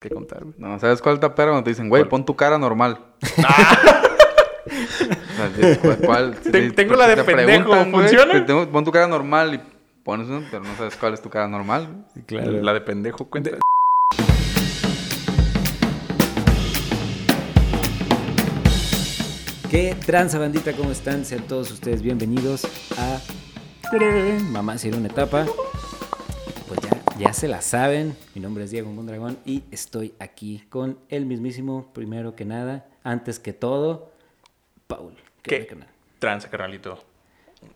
que contar, güey. No, ¿sabes cuál está perro? Cuando te dicen, güey, ¿Cuál? pon tu cara normal. O sea, ¿cuál- cuál? Ah. Sí, tengo la de pendejo, ¿funciona? tengo- Pon tu cara normal y pones uno, pero no sabes cuál es tu cara normal. Claro. La de pendejo cuenta. ¿Qué tranza bandita? ¿Cómo están? Sean todos ustedes bienvenidos a Mamá si era una etapa. Ya, se la saben. Mi nombre es Diego Mondragón y estoy aquí con el mismísimo, primero que nada, antes que todo, Paul. ¿Qué? Tranza, carnalito.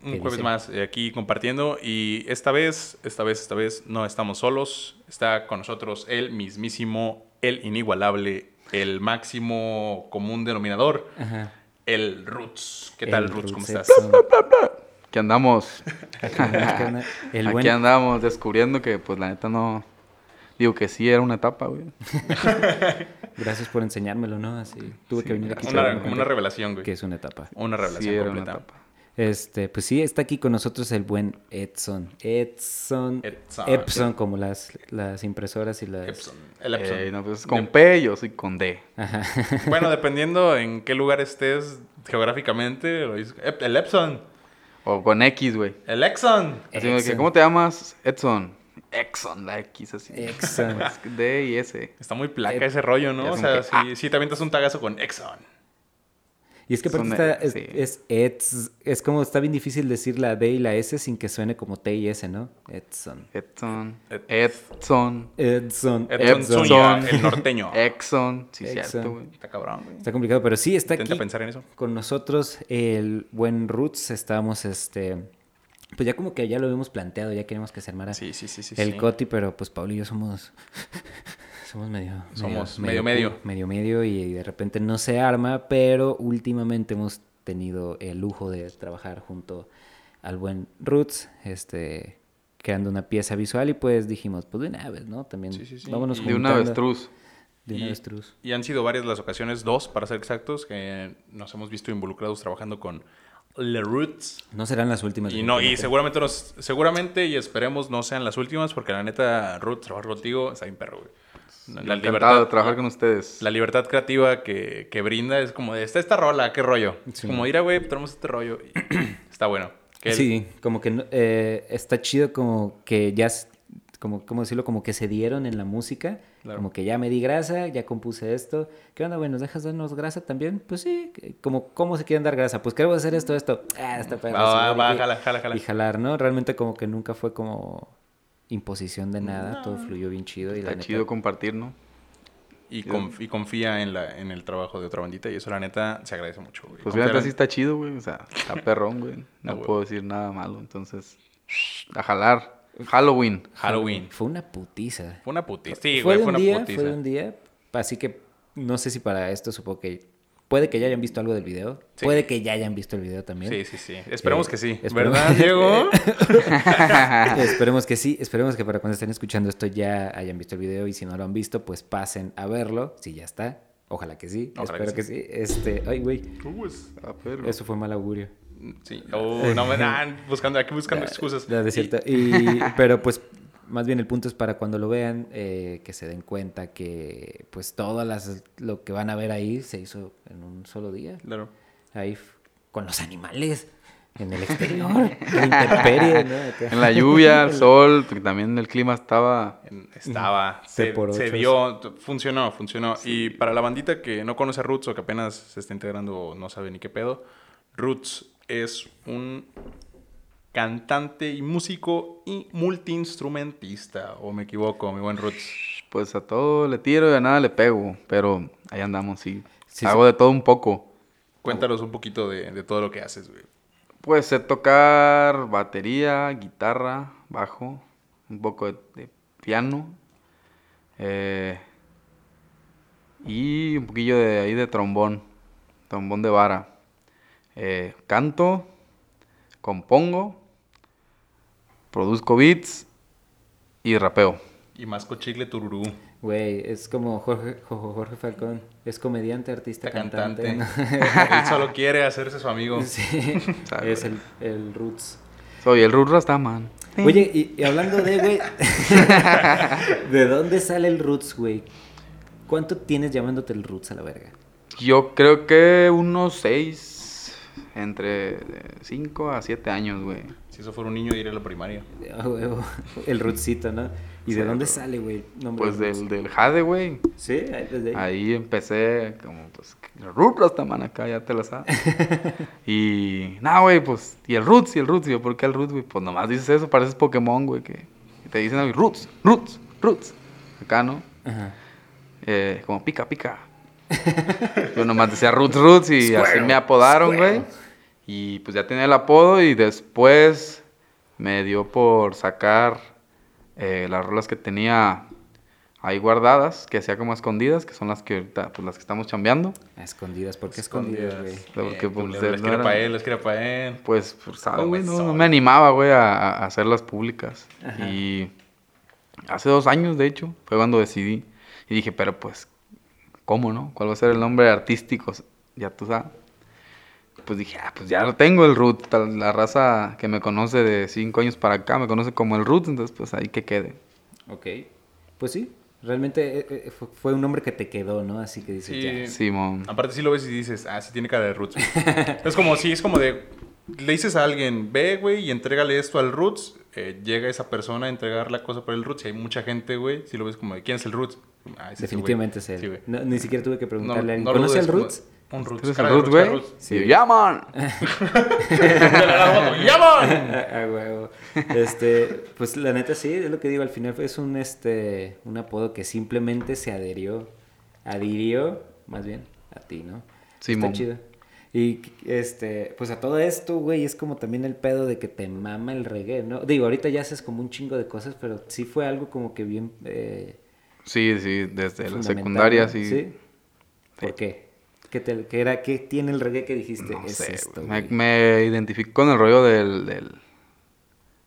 Un ¿Qué jueves dice? más eh, aquí compartiendo y esta vez, esta vez, esta vez no estamos solos. Está con nosotros el mismísimo, el inigualable, el máximo común denominador, Ajá. el Roots. ¿Qué tal, El Roots? ¿Cómo estás? Aquí andamos. Aquí andamos descubriendo que, pues, la neta no... Digo que sí era una etapa, güey. Gracias por enseñármelo, ¿no? Así tuve que venir aquí. Una, como una revelación, güey. Que es una etapa. Una Sí revelación era una etapa. Este, pues sí, está aquí con nosotros el buen Edson. Edson. Edson. Epson, como las, las impresoras y las. Epson. El Epson. Eh, no, pues con P yo soy con D. Ajá. Bueno, dependiendo en qué lugar estés geográficamente, el Epson. O con X, güey. El Exxon. Así que, Exxon. ¿Cómo te llamas? Edson. Exxon, la X así. Exxon. D y S. Está muy placa Ep- ese rollo, ¿no? es O sea, que- ah. sí, sí te avientas un tagazo con Exxon. Y es que aparte está, eh, es, sí. es, Eds- es como está bien difícil decir la D y la S sin que suene como T y S, ¿no? Edson. Edson. Ed- Edson. Edson. Edson el norteño. Exxon. Sí, Exxon. cierto, güey. Está cabrón, güey. Está complicado, pero sí, está Intenta aquí pensar en eso. con nosotros el buen Roots. Estábamos, este... Pues ya como que ya lo habíamos planteado, ya queremos que se armara Sí, sí, sí, sí. el sí. Coti, pero pues Pablo y yo somos somos medio Somos medio, medio. medio medio y de repente no se arma, pero últimamente hemos tenido el lujo de trabajar junto al buen Roots, este creando una pieza visual y pues dijimos, pues de una vez, ¿no? También Sí, sí, sí. vámonos De una avestruz. De una Y- avestruz. Y han sido varias las ocasiones, dos para ser exactos, que nos hemos visto involucrados trabajando con Le Roots. No serán las últimas. Y no, y seguramente nos, seguramente y esperemos no sean las últimas, porque la neta, Roots, trabajar contigo está bien perro, güey. La libertad, de trabajar con ustedes. la libertad creativa que, que brinda es como de, está esta rola, qué rollo. Sí. como, ir a güey, tenemos este rollo. y está bueno. Que el- Sí, como que no- eh, está chido como que ya, como, ¿cómo decirlo? Como que se dieron en la música. Claro. Como que ya me di grasa, ya compuse esto. ¿Qué onda, güey? ¿Nos dejas darnos grasa también? Pues sí. Como, ¿Cómo se quieren dar grasa? Pues queremos hacer esto, esto. Ah, está perro, Va, va, va, jala, jala, jala. Y jalar, ¿no? Realmente como que nunca fue como imposición de nada. Todo fluyó bien chido. Y la Está neta- chido compartir, ¿no? Y, conf- y confía en, la, en el trabajo de otra bandita y eso la neta se agradece mucho, güey. Pues Confiar fíjate, en- sí está chido, güey. O sea, está perrón, güey. Ah, No güey. puedo decir nada malo. Entonces, a jalar. Halloween. Halloween. Fue una putiza. Fue una putiza. Sí, fue güey, fue un una día, putiza. fue un día. Así que no sé si para esto supongo que puede que ya hayan visto algo del video. Sí. Puede que ya hayan visto el video también. Sí, sí, sí. Esperemos Eh, que sí. esperemos- ¿Verdad, Diego? esperemos que sí, esperemos que para cuando estén escuchando esto ya hayan visto el video y si no lo han visto, pues pasen a verlo. Si ya está, ojalá que sí. Ojalá Espero que que sí. Este, ay, güey, Ah, perro. eso fue mal augurio. Sí. Oh, no me dan. Buscando, aquí buscando excusas. Ya, de cierto. Y, pero pues más bien el punto es para cuando lo vean eh, que se den cuenta que pues todo las, lo que van a ver ahí se hizo en un solo día. Claro. Ahí con los animales en el exterior, en la intemperie, ¿no? En la lluvia, el sol, también el clima estaba... Estaba. C Se, se dio. Funcionó, funcionó. Y para la bandita que no conoce a Roots o que apenas se está integrando o no sabe ni qué pedo, Roots es un cantante y músico y multiinstrumentista. ¿O me equivoco, mi buen Roots? Pues a todo le tiro y a nada le pego. Pero ahí andamos, sí. Sí, Hago de todo un poco. Cuéntanos un poquito de, de todo lo que haces, güey. Pues sé tocar batería, guitarra, bajo, un poco de, de piano. eh, y un poquillo de ahí de trombón, trombón de vara. Eh, canto, compongo, produzco beats y rapeo. Y más cochicle tururú. Güey, es como Jorge, Jo- Jorge Falcón, es comediante, artista, cantante. cantante. ¿no? Él solo quiere hacerse su amigo. sí, es el, el Roots. Soy el Ruth Rastaman. Oye, y, y hablando de, güey, ¿de dónde sale el Roots, güey? ¿Cuánto tienes llamándote el Roots a la verga? Yo creo que unos seis, entre cinco a siete años, güey. Si eso fuera un niño, iría a la primaria. Ah, huevo, el Rootsito, ¿no? ¿Y de dónde sale, güey? Pues del, del Jade, güey. Sí, ahí desde ahí. Ahí empecé como, pues, Root Rastaman acá, ya te la sabes. y, nada, güey, pues, y el Roots, y el Roots, y yo, ¿por qué el Roots, güey? Pues nomás dices eso, pareces Pokémon, güey, que te dicen, Roots, Roots, Roots. Acá, ¿no? Ajá. Eh, como pica, pica. yo nomás decía Roots, Roots, y así me apodaron, güey. Y pues ya tenía el apodo, y después me dio por sacar eh, las rolas que tenía ahí guardadas, que hacía como escondidas, que son las que ahorita, pues las que estamos chambeando. Escondidas, ¿por qué escondidas, güey? Porque, Bien, pues, les no que era para él, era para él. Pues, pues ¿sabes, güey? No, no me animaba, güey, a, a hacerlas públicas. Ajá. Y hace dos años, de hecho, fue cuando decidí. Y dije, pero pues, ¿cómo, no? ¿Cuál va a ser el nombre artístico? Ya tú sabes. Pues dije, ah, pues ya lo tengo, el Root. La raza que me conoce de cinco años para acá me conoce como el Root, entonces pues ahí que quede. Ok. Pues sí, realmente eh, eh, fue- un nombre que te quedó, ¿no? Así que dices, Sí. ya. Simón. Aparte, si lo ves y dices, ah, sí tiene cara de Roots. es como, sí, es como de. Le dices a alguien, ve, güey, y entrégale esto al Roots. eh, llega esa persona a entregar la cosa para el Roots. Y hay mucha gente, güey. Si lo ves como ¿quién es el Roots? Ah, ese es. Definitivamente él. Sí. No, ni siquiera tuve que No, preguntarle a alguien. no ¿Conoce dudes, al como- Roots? Un Roots. ¿Tú eres cara el güey? Sí. ¡Llaman! Huevo. Este, pues la neta sí, es lo que digo, al final es un este un apodo que simplemente se adherió, adhirió, más bien, a ti, ¿no? Simón. Está chido. Y este, pues a todo esto, güey, es como también el pedo de que te mama el reggae, ¿no? Digo, ahorita ya haces como un chingo de cosas, pero sí fue algo como que bien eh, Sí, sí, desde la secundaria, ¿no? sí. ¿Sí? ¿Por Sí. qué? ¿Qué, te- qué era, ¿Qué tiene el reggae que dijiste? No es sé, esto, güey. me, güey"? me identifico con el rollo del, del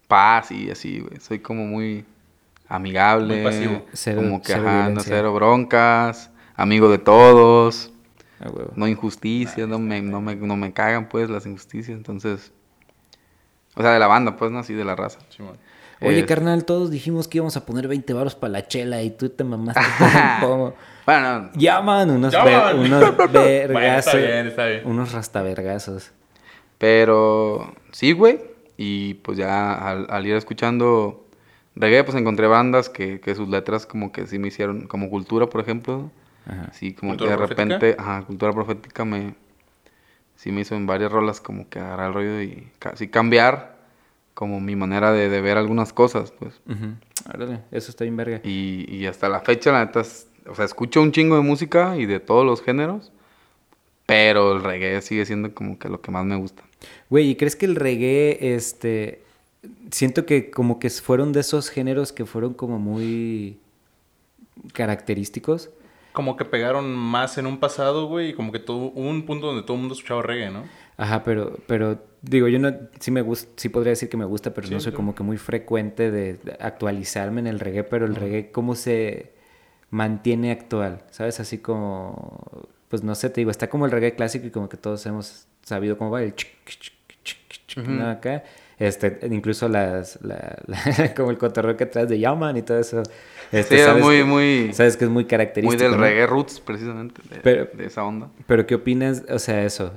paz y así, güey. Soy como muy amigable. Muy pasivo. Cero- como que, cero ajá, no cero broncas, amigo de todos, Ah, no injusticias, no me, no, me, no me cagan, pues, las injusticias. Entonces, o sea, de la banda, pues, no así de la raza. Oye, Es- carnal, todos dijimos que íbamos a poner 20 baros para la chela y tú te mamaste todo el pomo. Bueno, no, Ya, man, unos, ver- unos Bueno, vergazos. está bien, está bien. Unos rastavergazos. Pero sí, güey. Y pues ya al, al ir escuchando reggae, pues encontré bandas que, que sus letras como que sí me hicieron, como Cultura, por ejemplo. Ajá. Sí, como que ¿Cultura de profética? repente, ajá, Cultura Profética me... Sí me hizo en varias rolas como que agarrar el rollo y casi cambiar como mi manera de, de ver algunas cosas, pues. Ujú. Órale, eso está bien verga. Y, y hasta la fecha, la neta, es- o sea, escucho un chingo de música y de todos los géneros, pero el reggae sigue siendo como que lo que más me gusta. Güey, ¿y crees que el reggae, este... Siento que como que fueron de esos géneros que fueron como muy característicos. Como que pegaron más en un pasado, güey. Y como que todo, hubo un punto donde todo el mundo escuchaba reggae, ¿no? Ajá, pero, pero digo, yo no, sí me gusta, sí podría decir que me gusta, pero no soy sí. como que muy frecuente de, de actualizarme en el reggae, pero el reggae, ¿cómo se mantiene actual? ¿Sabes? Así como, pues no sé, te digo, está como el reggae clásico y como que todos hemos sabido cómo va el chic, chic, chic, chic, ¿no? Acá. Este, incluso las, la, la- como el cotorreo que traes de Yaman y todo eso. Este, Sí, es sabes muy, muy, Sabes que es muy característico. muy del reggae roots, precisamente, de, Pero- de esa onda. Pero ¿qué opinas? O sea, eso,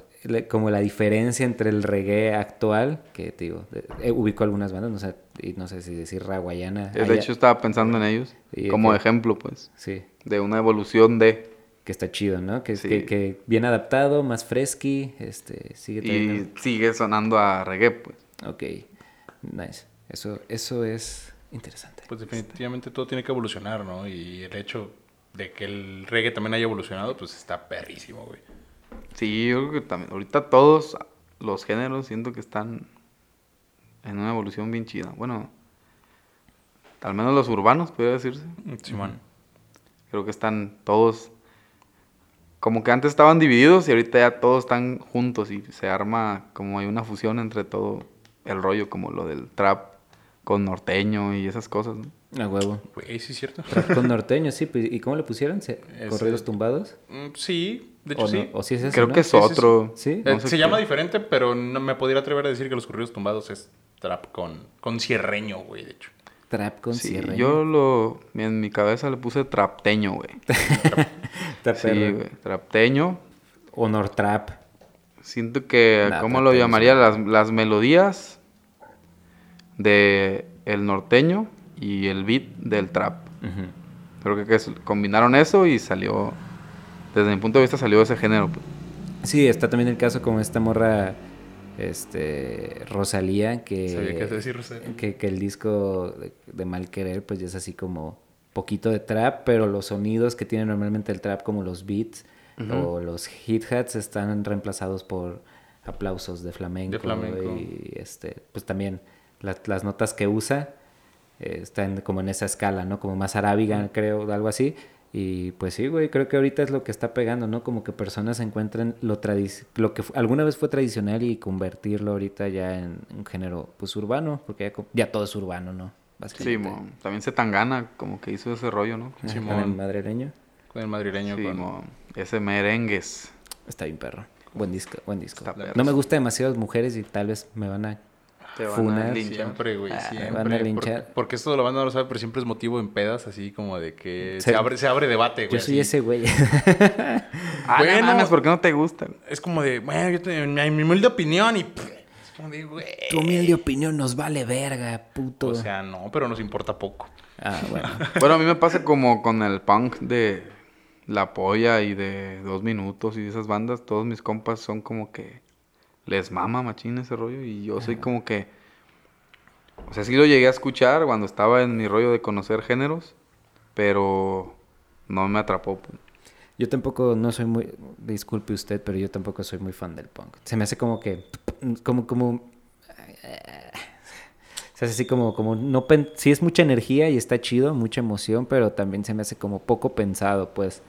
como la diferencia entre el reggae actual, que te digo, eh, ubico algunas bandas, no sé, y no sé si decir raguayana. De allá- hecho, estaba pensando en ellos como que- ejemplo, pues, Sí, de una evolución de... que está chido, ¿no? Que, Sí. que, que bien adaptado, más fresky, este, sigue teniendo... Y sigue sonando a reggae, pues. Ok, nice. Eso, eso es interesante. Pues definitivamente todo tiene que evolucionar, ¿no? Y el hecho de que el reggae también haya evolucionado, pues está perrísimo, güey. Sí, yo creo que también. Ahorita todos los géneros siento que están en una evolución bien chida. Bueno, al menos los urbanos, podría decirse. Simón. Creo que están todos. Como que antes estaban divididos y ahorita ya todos están juntos y se arma como hay una fusión entre todo el rollo, como lo del trap con norteño y esas cosas. ¿no? A huevo. Güey, sí es cierto. Con norteño, sí. pues, ¿Y cómo le pusieron? ¿Se- Es, ¿Corridos tumbados? Mm, Sí, de hecho ¿O, no? sí. ¿O sí es eso, Creo no? que es Sí, sí, sí. otro. Sí. Eh, no sé se qué. llama diferente, pero no me podría atrever a decir que los corridos tumbados es trap con, con cierreño, güey, de hecho. Trap con Sí, cierre. yo lo... En mi cabeza le puse trapteño, güey. Sí, güey. Trapteño. Honor Trap. Siento que, Nah, ¿cómo lo llamaría? Las, las melodías de el norteño y el beat del trap. Creo que, que es- combinaron eso y salió... Desde mi punto de vista salió ese género. pues. Sí, está también el caso con esta morra, este, Rosalía, que, decir Rosalía. que, que el disco de, de Mal Querer, pues ya es así como poquito de trap, pero los sonidos que tiene normalmente el trap, como los beats o los hit-hats, están reemplazados por aplausos de flamenco. De flamenco. Y este, pues también la- las notas que usa eh, están como en esa escala, ¿no? Como más arábiga, creo, algo así. Y pues sí, güey, creo que ahorita es lo que está pegando, ¿no? Como que personas encuentran lo, tradi- lo que alguna vez fue tradicional y convertirlo ahorita ya en un género, pues, urbano, porque ya, todo es urbano, ¿no? Sí. También se tangana, como que hizo ese rollo, ¿no? Con el madrileño. Con el madrileño. Sí, con... Ese merengues. Está bien perro. Buen disco, buen disco. Está perro. No me gusta demasiado las mujeres y tal vez me van a Te van a linchar. Siempre, güey, Ah, siempre. van a porque, linchar. porque esto la banda no lo sabe, pero siempre es motivo en pedas, así como de que Se- se, abre, se abre debate, güey. Yo soy así. ese güey. Ah, Bueno. no mames, ¿por qué no te gusta? Es como de, bueno, yo tengo mi, mi humilde opinión y... Es como de, güey. tu humilde opinión nos vale verga, puto. O sea, no, pero nos importa poco. ah, bueno. Bueno, a mí me pasa como con el punk de La Polla y de Dos Minutos y esas bandas. Todos mis compas son como que les mama machín ese rollo y yo soy como que... O sea, sí lo llegué a escuchar cuando estaba en mi rollo de conocer géneros, pero no me atrapó. pues. Yo tampoco no soy muy, disculpe usted, pero yo tampoco soy muy fan del punk. Se me hace como que, como, como, se hace así como, como, no, pen- sí es mucha energía y está chido, mucha emoción, pero también se me hace como poco pensado, pues,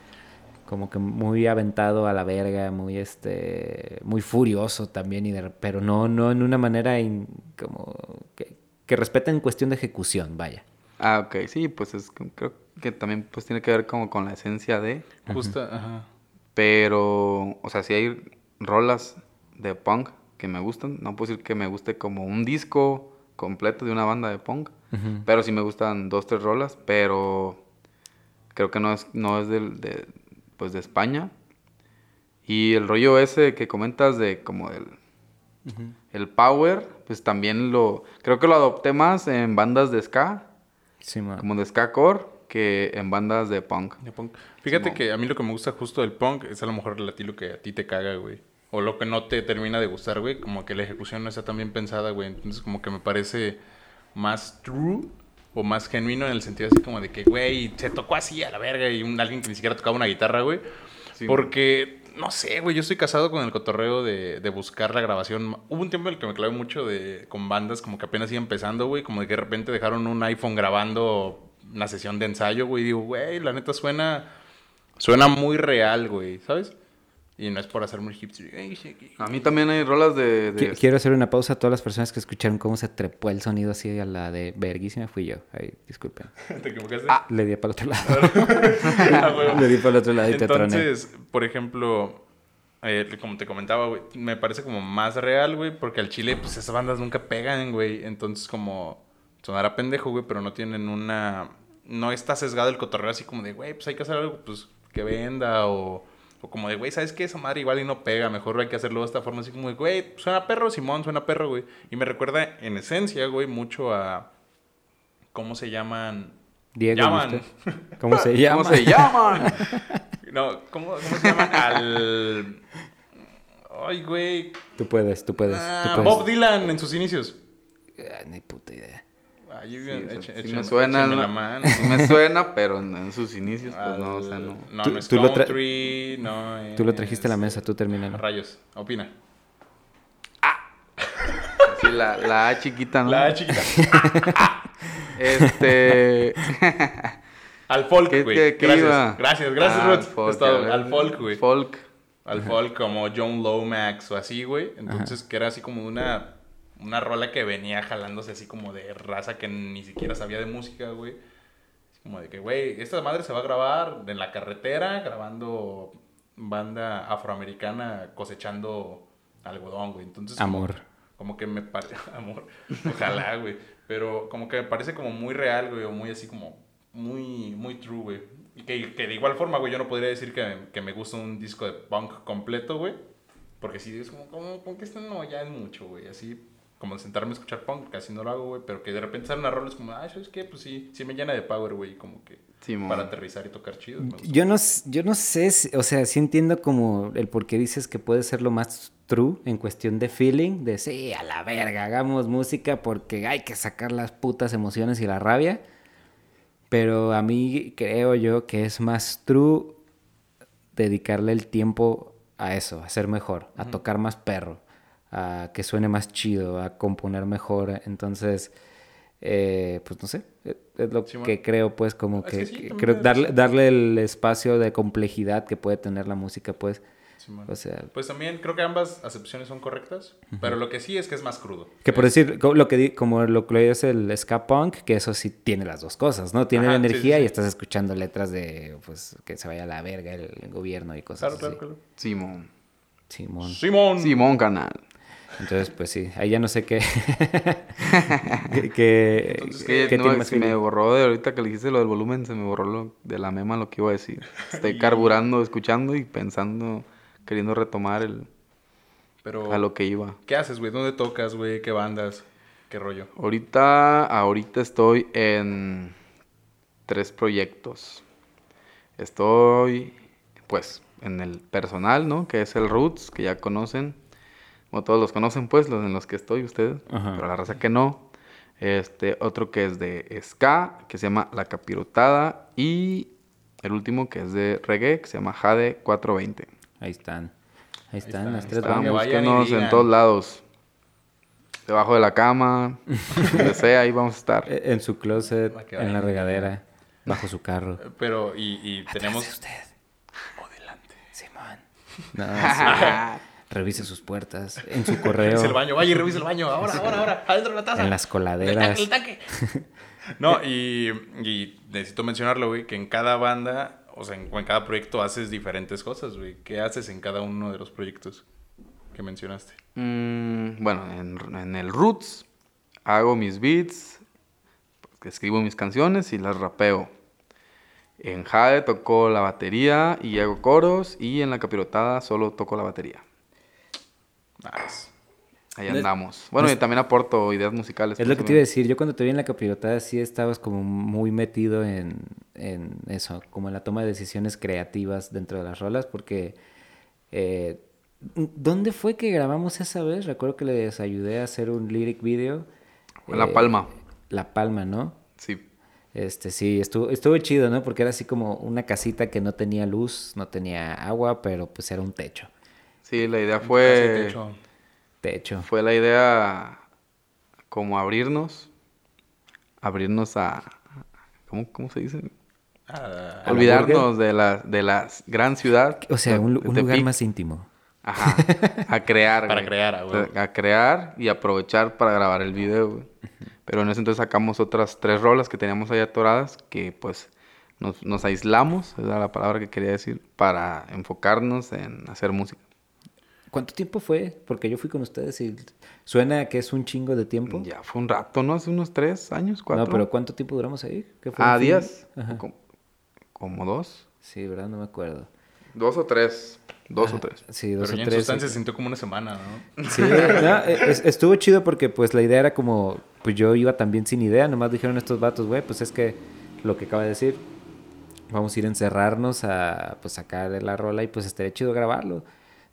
como que muy aventado a la verga, muy, este, muy furioso también, y de- pero no, no en una manera in- como que, que respeta en cuestión de ejecución, vaya. Ah, ok, sí, pues es, creo que también pues tiene que ver como con la esencia de... Justo, ajá. Pero, o sea, si hay rolas de punk que me gustan, no puedo decir que me guste como un disco completo de una banda de punk, pero sí me gustan dos, tres rolas, pero creo que no es, no es del, de, pues de España. Y el rollo ese que comentas de como el, el power, pues también lo, creo que lo adopté más en bandas de ska, Sí, ma. como de ska core, que en bandas de punk. De punk. Fíjate Simón. que a mí lo que me gusta justo del punk es a lo mejor a ti lo que a ti te caga, güey. O lo que no te termina de gustar, güey. Como que la ejecución no está tan bien pensada, güey. Entonces como que me parece más true o más genuino en el sentido así como de que, güey, se tocó así a la verga y un, alguien que ni siquiera tocaba una guitarra, güey. Sí. Porque, no sé, güey, yo estoy casado con el cotorreo de, de buscar la grabación. Hubo un tiempo en el que me clavé mucho de, con bandas como que apenas iba empezando, güey. Como de que de repente dejaron un iPhone grabando una sesión de ensayo, güey. Y digo, güey, la neta suena, suena muy real, güey, ¿sabes? Y no es por hacer muy hipster. A mí también hay rolas de... de- Qui- Quiero hacer una pausa a todas las personas que escucharon cómo se trepó el sonido así a la de verguísima. Fui yo. Ay, disculpen. ¿Te equivocaste? Ah. Le di para el otro lado. Ah. Le di para el otro lado y te troné. Entonces, por ejemplo, eh, como te comentaba, güey, me parece como más real, güey, porque al chile, pues esas bandas nunca pegan, güey. Entonces, como sonará pendejo, güey, pero no tienen una. No está sesgado el cotorreo así como de, güey, pues hay que hacer algo, pues que venda o. O como de, güey, ¿sabes qué? Esa madre igual y no pega. Mejor hay que hacerlo de esta forma. Así como de, güey, suena perro, Simón, suena perro, güey. Y me recuerda, en esencia, güey, mucho a... ¿Cómo se llaman? Diego, ¿y Llaman. ¿Cómo se llama? ¿Cómo se llaman? No, ¿cómo, cómo se llaman? Al. Ay, güey. Tú puedes, tú puedes. Ah, tú puedes. Bob Dylan en sus inicios. Ah, ni puta idea. Ay, Sí, echen- o sea, sí echen- me suena, la mano. Sí me suena, pero en, en sus inicios, pues no, o sea, Al- no. No, Tú- no es tú lo tra- country, no Tú lo es- trajiste a la mesa, tú termínalo. Rayos, opina. Sí, la, la A chiquita, ¿no? La chiquita. Este. Al folk, ¿Qué, güey. qué- qué Gracias. iba? Gracias, gracias, Ah, Ruth. folk, Es a Al folk, güey. Folk. Al folk como John Lomax o así, güey. Entonces, que era así como una, una rola que venía jalándose así como de raza que ni siquiera sabía de música, güey. Como de que, güey, esta madre se va a grabar en la carretera grabando banda afroamericana cosechando algodón, güey. Entonces, como- Amor. Como, que me parece... Amor. Ojalá, güey. Pero como que me parece como muy real, güey, o muy así como, muy, muy true, güey. Y que, que de igual forma, güey, yo no podría decir que, que me gusta un disco de punk completo, güey. Porque si es como, como, como que esto no, ya es mucho, güey. Así, como sentarme a escuchar punk, casi no lo hago, güey. Pero que de repente salen una rola es como, ah, ¿sabes qué? Pues sí, sí me llena de power, güey. Como que para aterrizar y tocar chido. Yo no, yo no sé, si- o sea, sí entiendo como el por qué dices que puede ser lo más true en cuestión de feeling, de sí, a la verga, hagamos música porque hay que sacar las putas emociones y la rabia. Pero a mí creo yo que es más true dedicarle el tiempo a eso, a ser mejor, a tocar más perro, a que suene más chido, a componer mejor. Entonces, eh, pues no sé, es lo que creo, pues como Es que, que sí, que también creo darle, darle el espacio de complejidad que puede tener la música, pues, o sea, Pues también creo que ambas acepciones son correctas. Pero lo que sí es que es más crudo. que por decir, lo que di- como lo que es el ska punk, que eso sí tiene las dos cosas, ¿no? Tiene Ajá, la energía sí, sí. y estás escuchando letras de, pues, que se vaya a la verga el, el gobierno y cosas Claro, claro, así. claro. Simón. Simón. Simón. Simón Canal. Entonces, pues sí, ahí ya no sé qué. que, que- Entonces, qué Que no, tiene más se me borró de ahorita que le dijiste lo del volumen, se me borró lo de la mema lo que iba a decir. Estoy carburando, escuchando y pensando, queriendo retomar el, Pero, a lo que iba. ¿qué haces, güey? ¿Dónde tocas, güey? ¿Qué bandas? ¿Qué rollo? Ahorita, ahorita estoy en tres proyectos. Estoy, pues, en el personal, ¿no? Que es el Roots, que ya conocen. Como todos los conocen, pues, los en los que estoy ustedes. Ajá. Pero la raza que no. Este, otro que es de ska, que se llama La Capirotada. Y el último que es de reggae, que se llama Jade 420. Ahí están. Ahí están están, las tres están. Búsquenos en todos lados. Debajo de la cama, donde sea, ahí vamos a estar. Eh, En su closet, en la regadera, bajo su carro. Eh, Pero, y, y tenemos... usted. O delante. Simón. No, sí. Revise sus puertas, en su correo, Revisa el baño. Vaya y revisa el baño. Ahora, ahora, ahora. Adentro de la taza. en las El coladeras. tanque, el tanque. No, y, y necesito mencionarlo, güey, que en cada banda, o sea, en, en cada proyecto haces diferentes cosas, güey. ¿Qué haces en cada uno de los proyectos que mencionaste? Mm, bueno, en, en el Roots hago mis beats, escribo mis canciones y las rapeo. En Jade toco la batería y hago coros y en la capirotada solo toco la batería. Nice. Ahí No andamos. Bueno, no y también aporto ideas musicales. Es lo que te iba a decir. Yo cuando te vi en la capirotada sí estabas como muy metido en, en eso, como en la toma de decisiones creativas dentro de las rolas, porque eh, ¿dónde fue que grabamos esa vez? Recuerdo que les ayudé a hacer un lyric video. En La Eh, Palma. La Palma, ¿no? Sí. Este, sí, estuvo, estuvo chido, ¿no? Porque era así como una casita que no tenía luz, no tenía agua, pero pues era un techo. Sí, la idea fue... te echo- Techo. Fue la idea como abrirnos, abrirnos a, ¿cómo, cómo se dice? ¿A la Olvidarnos de la, de la gran ciudad. O sea, de- un, lugar más íntimo. Ajá, a crear. Para güey. crear. A crear y aprovechar para grabar el video, güey. Pero en ese entonces sacamos otras tres rolas que teníamos ahí atoradas que pues nos, nos aislamos, esa era la palabra que quería decir, para enfocarnos en hacer música. ¿Cuánto tiempo fue? Porque yo fui con ustedes y suena que es un chingo de tiempo. Ya fue un rato, ¿no? Hace unos tres años, cuatro. No, pero ¿cuánto tiempo duramos ahí? ¿Qué fue? Ah, días. Ajá. Como, como dos. Sí, ¿verdad? No me acuerdo. Dos o tres. Dos o tres. Sí, dos Pero o ya en tres. sustancia se sintió como una semana, ¿no? Sí, no, es- estuvo chido porque pues la idea era como, pues yo iba también sin idea, nomás dijeron estos vatos, güey, pues es que lo que acaba de decir, vamos a ir a encerrarnos a pues sacar la rola y pues estaría chido grabarlo.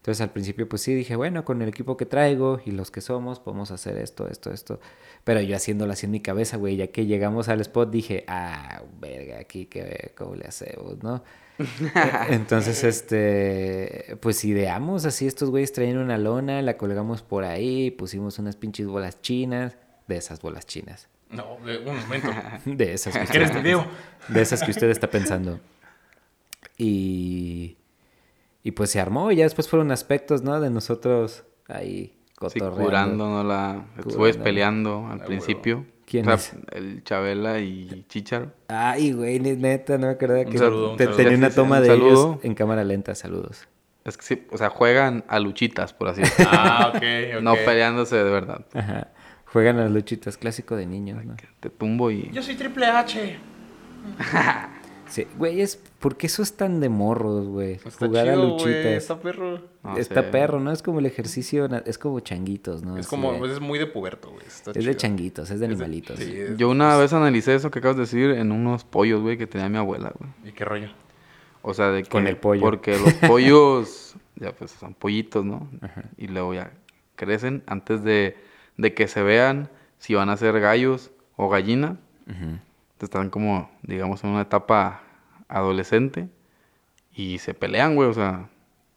Entonces al principio pues sí dije, bueno, con el equipo que traigo y los que somos podemos hacer esto, esto, esto. Pero yo haciéndolo así en mi cabeza, güey, ya que llegamos al spot dije, ah, verga, aquí, ¿qué, ¿cómo le hacemos, no? Entonces, este, pues ideamos así, estos güeyes traían una lona, la colgamos por ahí, pusimos unas pinches bolas chinas, de esas bolas chinas, No, de- un momento. de esas que ¿Quieres usted, video? de esas que usted está pensando. Y, y pues se armó, y ya después fueron aspectos, ¿no? De nosotros ahí Sí, cotorreando. curándonos la... Estuve peleando al Ah, principio. ¿Quién O sea, es? El Chabela y Chicharo. Ay, güey, ni- neta, no me acordaba Un que saludo, un te- saludo. tenía una Sí, sí, toma un de saludo. ellos en cámara lenta, saludos. Es que sí, o sea, juegan a luchitas, por así decirlo. Ah, ok, ok. No peleándose de verdad. Ajá. Juegan a las luchitas, clásico de niños, ¿no? Te tumbo y... Yo soy Triple H. Sí, güey, es porque eso es tan de morros, güey. Está Jugar a luchitas. güey. Está perro. No está sé. perro, ¿no? Es como el ejercicio, es como changuitos, ¿no? Es como, pues, es muy de puberto, güey. Está es de changuitos, es de Es de- animalitos. sí, es- Yo una vez analicé eso que acabas de decir en unos pollos, güey, que tenía mi abuela, güey. ¿Y qué rollo? O sea, de que... Con el pollo. Porque los pollos, ya pues son pollitos, ¿no? Y luego ya crecen antes de, de que se vean si van a ser gallos o gallina. Ujú. Están como, digamos, en una etapa adolescente y se pelean, güey. O sea,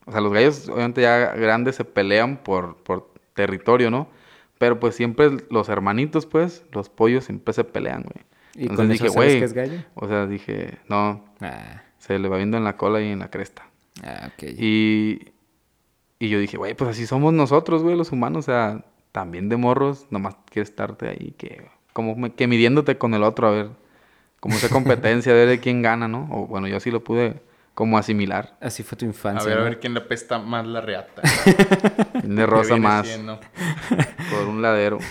o sea, los gallos, obviamente ya grandes, se pelean por, por territorio, ¿no? Pero pues siempre los hermanitos, pues, los pollos siempre se pelean, güey. ¿Y Entonces con dije, eso sabes que es gallo? O sea, dije, no, Ah, se le va viendo en la cola y en la cresta. ah, ok. Y, y yo dije, güey, pues así somos nosotros, güey, los humanos. O sea, también de morros, nomás quieres estarte ahí, que como me- que midiéndote con el otro, a ver, como esa competencia, a ver de quién gana, ¿no? O bueno, yo sí lo pude como asimilar. Así fue tu A infancia. ver, a ver quién le pesta más la reata. De rosa ¿Qué viene más, siendo? por un ladero.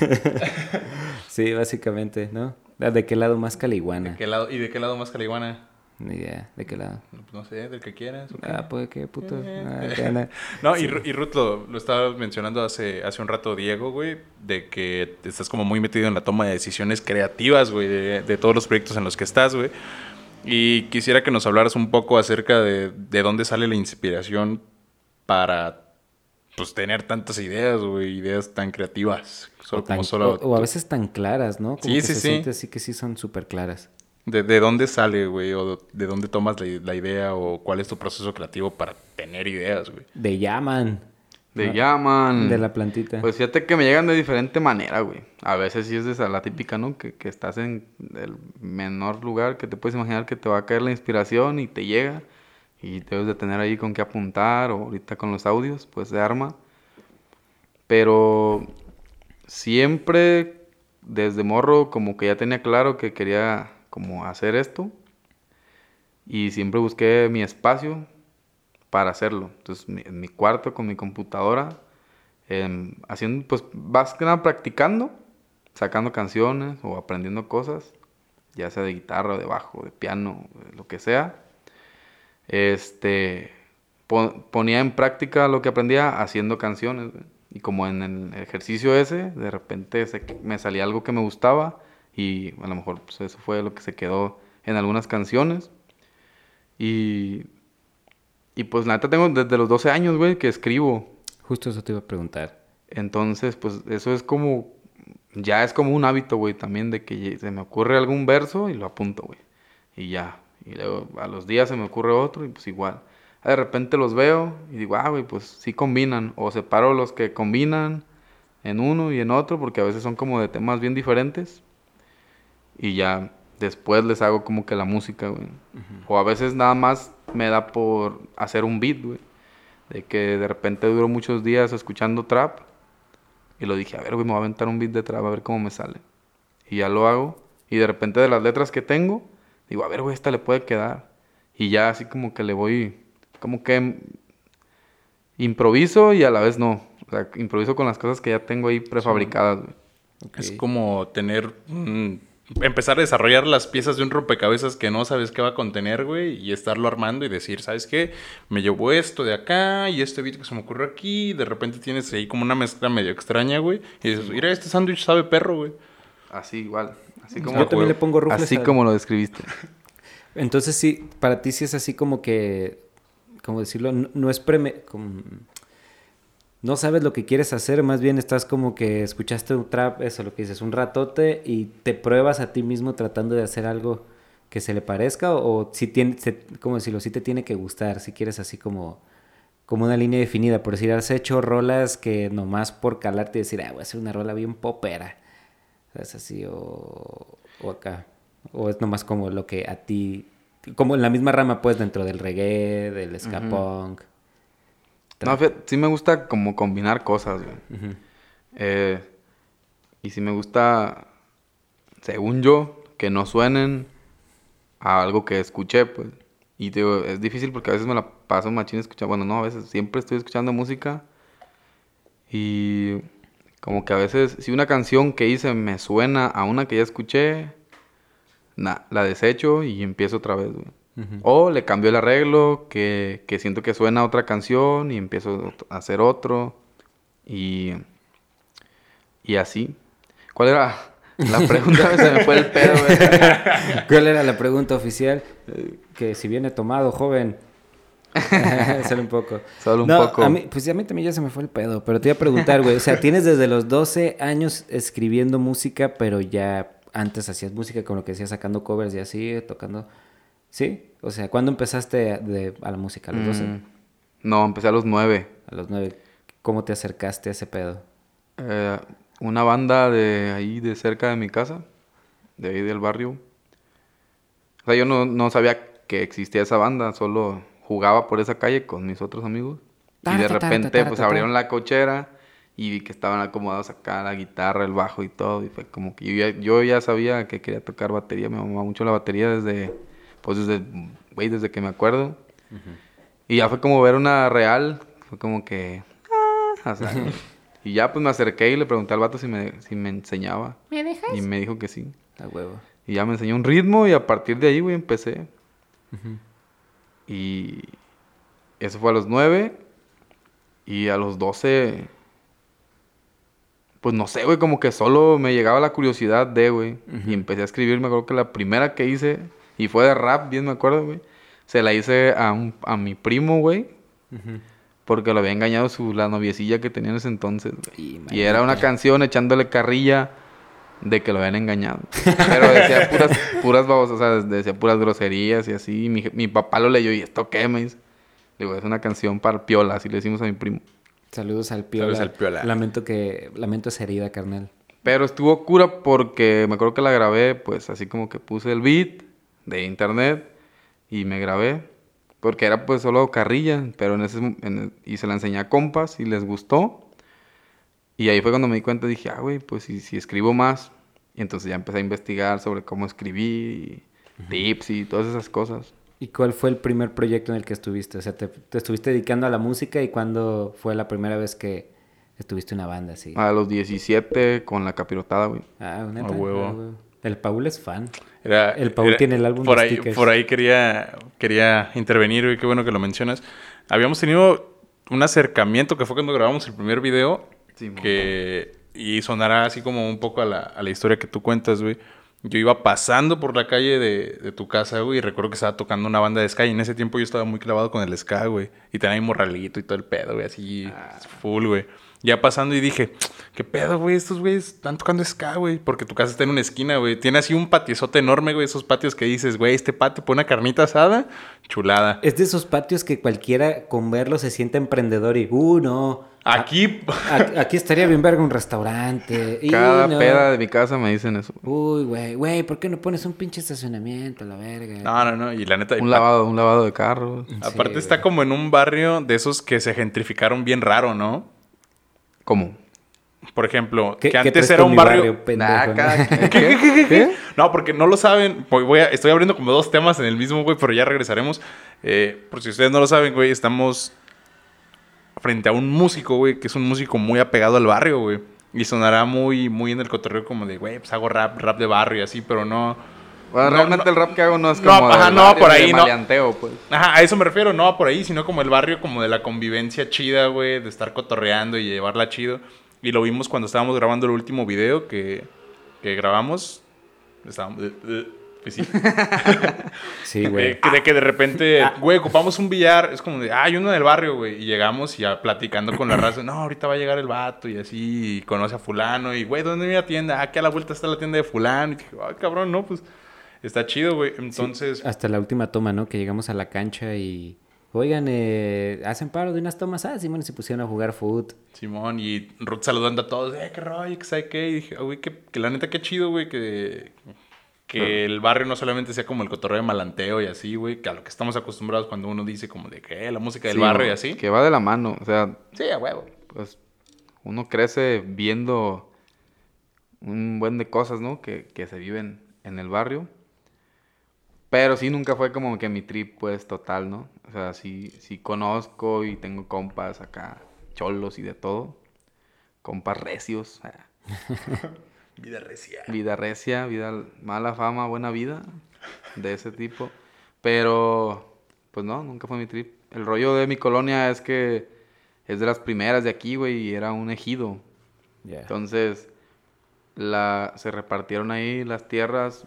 Sí, básicamente, ¿no? ¿De qué lado más caliguana? ¿De qué lado, ¿Y de qué lado más caliguana? Ni idea, ¿de qué lado? No sé, del que quieras. Ah, pues qué puto. Ah. No, y, y Ruth lo, lo estaba mencionando hace, hace un rato Diego, güey, de que estás como muy metido en la toma de decisiones creativas, güey, de, de todos los proyectos en los que estás, güey. Y quisiera que nos hablaras un poco acerca de, de dónde sale la inspiración para, pues, tener tantas ideas, güey, ideas tan creativas. Solo o, tan- como solo... o- o a veces tan claras, ¿no? Como Sí, que sí, se sí. siente así que sí son súper claras. De, de dónde sale, güey? ¿O de dónde tomas la, la idea? ¿O cuál es tu proceso creativo para tener ideas, güey? De llaman. De Ah, llaman. De la plantita. Pues fíjate que me llegan de diferente manera, güey. A veces sí es de esa, la típica, ¿no? Que, que estás en el menor lugar que te puedes imaginar que te va a caer la inspiración y te llega. Y debes de tener ahí con qué apuntar o ahorita con los audios, pues de arma. Pero siempre desde morro como que ya tenía claro que quería como hacer esto. Y siempre busqué mi espacio para hacerlo. Entonces, mi- en mi cuarto con mi computadora, em, haciendo, pues, que nada practicando, sacando canciones o aprendiendo cosas, ya sea de guitarra, de bajo, de piano, lo que sea. Este, po- ponía en práctica lo que aprendía haciendo canciones. Y como en el ejercicio ese, de repente se- me salía algo que me gustaba y a lo mejor pues, eso fue lo que se quedó en algunas canciones. Y, y pues la neta tengo desde los 12 años, güey, que escribo. Justo eso te iba a preguntar. Entonces, pues eso es como, ya es como un hábito, güey, también de que se me ocurre algún verso y lo apunto, güey. Y ya. Y luego a los días se me ocurre otro y pues igual. De repente los veo y digo, ah, güey, pues sí combinan. O separo los que combinan en uno y en otro porque a veces son como de temas bien diferentes. Y ya después les hago como que la música, güey. O a veces nada más me da por hacer un beat, güey. De que de repente duro muchos días escuchando trap. Y lo dije, a ver, güey, me voy a aventar un beat de trap a ver cómo me sale. Y ya lo hago. Y de repente de las letras que tengo, digo, a ver, güey, esta le puede quedar. Y ya así como que le voy, como que improviso y a la vez no. O sea, improviso con las cosas que ya tengo ahí prefabricadas, güey. Es como tener... un- empezar a desarrollar las piezas de un rompecabezas que no sabes qué va a contener, güey, y estarlo armando y decir, ¿sabes qué? Me llevo esto de acá y este beat que se me ocurrió aquí, y de repente tienes ahí como una mezcla medio extraña, güey, y dices, mira, este sándwich sabe perro, güey. Así igual. Así como, Yo también le pongo rufles así al- como lo describiste. Entonces sí, para ti sí es así como que, ¿cómo decirlo? No, no es preme... como- no sabes lo que quieres hacer, más bien estás como que escuchaste un trap, eso lo que dices, un ratote y te pruebas a ti mismo tratando de hacer algo que se le parezca o, si tiene, se- ¿cómo decirlo? Si te tiene que gustar, si quieres así como, como una línea definida, por decir, has hecho rolas que nomás por calarte y decir, ah, voy a hacer una rola bien popera, es así o, o acá, o es nomás como lo que a ti, como en la misma rama pues dentro del reggae, del ska punk. No, fíjate, sí me gusta como combinar cosas, güey. Eh, y sí me gusta, según yo, que no suenen a algo que escuché, pues. Y te digo, es difícil porque a veces me la paso machín escuchando. Bueno, no, a veces siempre estoy escuchando música. Y Como que a veces, si una canción que hice me suena a una que ya escuché, na, la desecho y empiezo otra vez, güey. O le cambio el arreglo, que, que siento que suena otra canción y empiezo a hacer otro. Y, y así. ¿Cuál era la pregunta? Se me fue el pedo. ¿Cuál era la pregunta oficial? Que si viene tomado, joven. Solo un poco. Solo un No, poco. a mí- pues a mí también ya se me fue el pedo, pero te iba a preguntar, güey. O sea, tienes desde los 12 años escribiendo música, pero ya antes hacías música con lo que decías, sacando covers y así, tocando. ¿Sí? O sea, ¿cuándo empezaste a, de- a la música? ¿A los 12? Mm, No, empecé a los nueve. A los 9. ¿Cómo te acercaste a ese pedo? Eh, una banda de ahí, de cerca de mi casa, de ahí del barrio. O sea, yo no, no sabía que existía esa banda, solo jugaba por esa calle con mis otros amigos. Y de repente, pues abrieron la cochera y vi que estaban acomodados acá la guitarra, el bajo y todo. Y fue como que yo ya, yo ya sabía que quería tocar batería. Me mamaba mucho la batería desde, pues desde, güey, desde que me acuerdo. Y ya fue como ver una real, fue como que... ah, o sea, y ya pues me acerqué y le pregunté al vato si me, si me enseñaba. ¿Me dejas? Y me dijo que sí. A huevo. Y ya me enseñó un ritmo y a partir de ahí, güey, empecé. Y eso fue a los 9. Y a los 12, pues no sé, güey, como que solo me llegaba la curiosidad de, güey. Y empecé a escribir, me acuerdo que la primera que hice, y fue de rap, bien me acuerdo, güey. Se la hice a, un, a mi primo, güey. Porque lo había engañado su, la noviecilla que tenía en ese entonces, güey. Y, Y era una canción echándole carrilla de que lo habían engañado. Pero decía puras, puras babosas, o sea, decía puras groserías y así. Y mi, mi papá lo leyó y ¿esto qué? Me dice. Digo, es una canción para piola, así le decimos a mi primo. Saludos al piola. Saludos al Piola. Lamento que... Lamento esa herida, carnal. Pero estuvo cura porque me acuerdo que la grabé, pues así como que puse el beat de internet y me grabé. Porque era pues solo carrilla, pero en ese en- y se la enseñé a compas y les gustó. Y ahí fue cuando me di cuenta, dije, ah, güey, pues si, si escribo más. Y entonces ya empecé a investigar sobre cómo escribir, y tips y todas esas cosas. ¿Y cuál fue el primer proyecto en el que estuviste? O sea, te, te estuviste dedicando a la música y cuándo fue la primera vez que estuviste en una banda así? A los 17 con la capirotada, güey. Ah, neta. A huevo. Ah, huevo. El Paul es fan. Era- El Paul era- tiene el álbum por de ahí, stickers. Por ahí quería, quería intervenir, güey, qué bueno que lo mencionas. Habíamos tenido un acercamiento que fue cuando grabamos el primer video. Sí, que, y sonará así como un poco a la, a la historia que tú cuentas, güey. Yo iba pasando por la calle de, de tu casa, güey, y recuerdo que estaba tocando una banda de ska. Y en ese tiempo yo estaba muy clavado con el ska, güey. Y tenía mi morralito y todo el pedo, güey, así full, güey. Ya pasando y dije, ¿qué pedo, güey? Estos güeyes están tocando ska, güey. Porque tu casa está en una esquina, güey. Tiene así un patiozote enorme, güey. Esos patios que dices, güey, este patio pone una carnita asada, chulada. Es de esos patios que cualquiera con verlo se siente emprendedor y, uh, no. Aquí, a- Aquí estaría bien verga un restaurante. y Cada no. peda de mi casa me dicen eso. Uy, güey, güey, ¿por qué no pones un pinche estacionamiento a la verga? no, no, no. Y la neta, Un lavado, un lavado de carros. aparte está como en un barrio de esos que se gentrificaron bien raro, ¿no? ¿Cómo? Por ejemplo, ¿Qué- que antes era un barrio... Nah, no? cada- ¿Qué, qué, qué, qué, qué? No, porque no lo saben. Voy voy a- estoy abriendo como dos temas en el mismo, güey, pero ya regresaremos. Eh, por si ustedes no lo saben, güey, estamos frente a un músico, güey, que es un músico muy apegado al barrio, güey. Y sonará muy, muy en el cotorreo como de, güey, pues hago rap, rap de barrio y así, pero no... Bueno, No, realmente no. el rap que hago no es No, como ajá, del no, por ahí, no. pues. Ajá, a eso me refiero, no por ahí, sino como el barrio, como de la convivencia chida, güey, de estar cotorreando y llevarla chido. Y lo vimos cuando estábamos grabando el último video que, que grabamos. Estábamos... eh, eh, pues sí. Sí, Eh, güey. que de que de repente, güey, ocupamos un billar. Es como de, ah, hay uno del barrio, güey. Y llegamos y ya platicando con la raza. No, ahorita va a llegar el vato y así. Y conoce a Fulano. Y, güey, ¿dónde viene la tienda? Ah, aquí a la vuelta está la tienda de Fulano. Y dije, ay, cabrón, no, pues está chido, güey. Entonces, Hasta la última toma, ¿no? Que llegamos a la cancha y... Oigan, eh, ¿hacen paro de unas tomas? Ah, Simón, y se pusieron a jugar foot. Simón y Ruth saludando a todos. Eh, qué rollo, que sabe qué. Y dije, "Ah, güey, que, que la neta, qué chido, güey, que. Que el barrio no solamente sea como el cotorreo de malanteo y así, güey, que a lo que estamos acostumbrados cuando uno dice como de que "Eh, la música del Sí, barrio y así. Que va de la mano. O sea, Sí, a huevo. pues uno crece viendo un buen de cosas, ¿no? Que, que se viven en el barrio. Pero sí nunca fue como que mi trip, pues, total, ¿no? O sea, sí, sí conozco y tengo compas acá, cholos y de todo. compas recios. ah, Vida recia. Vida recia, vida mala fama, buena vida. De ese tipo. Pero, pues no, nunca fue mi trip. El rollo de mi colonia es que es de las primeras de aquí, güey, y era un ejido. Ya. Entonces, la, se repartieron ahí las tierras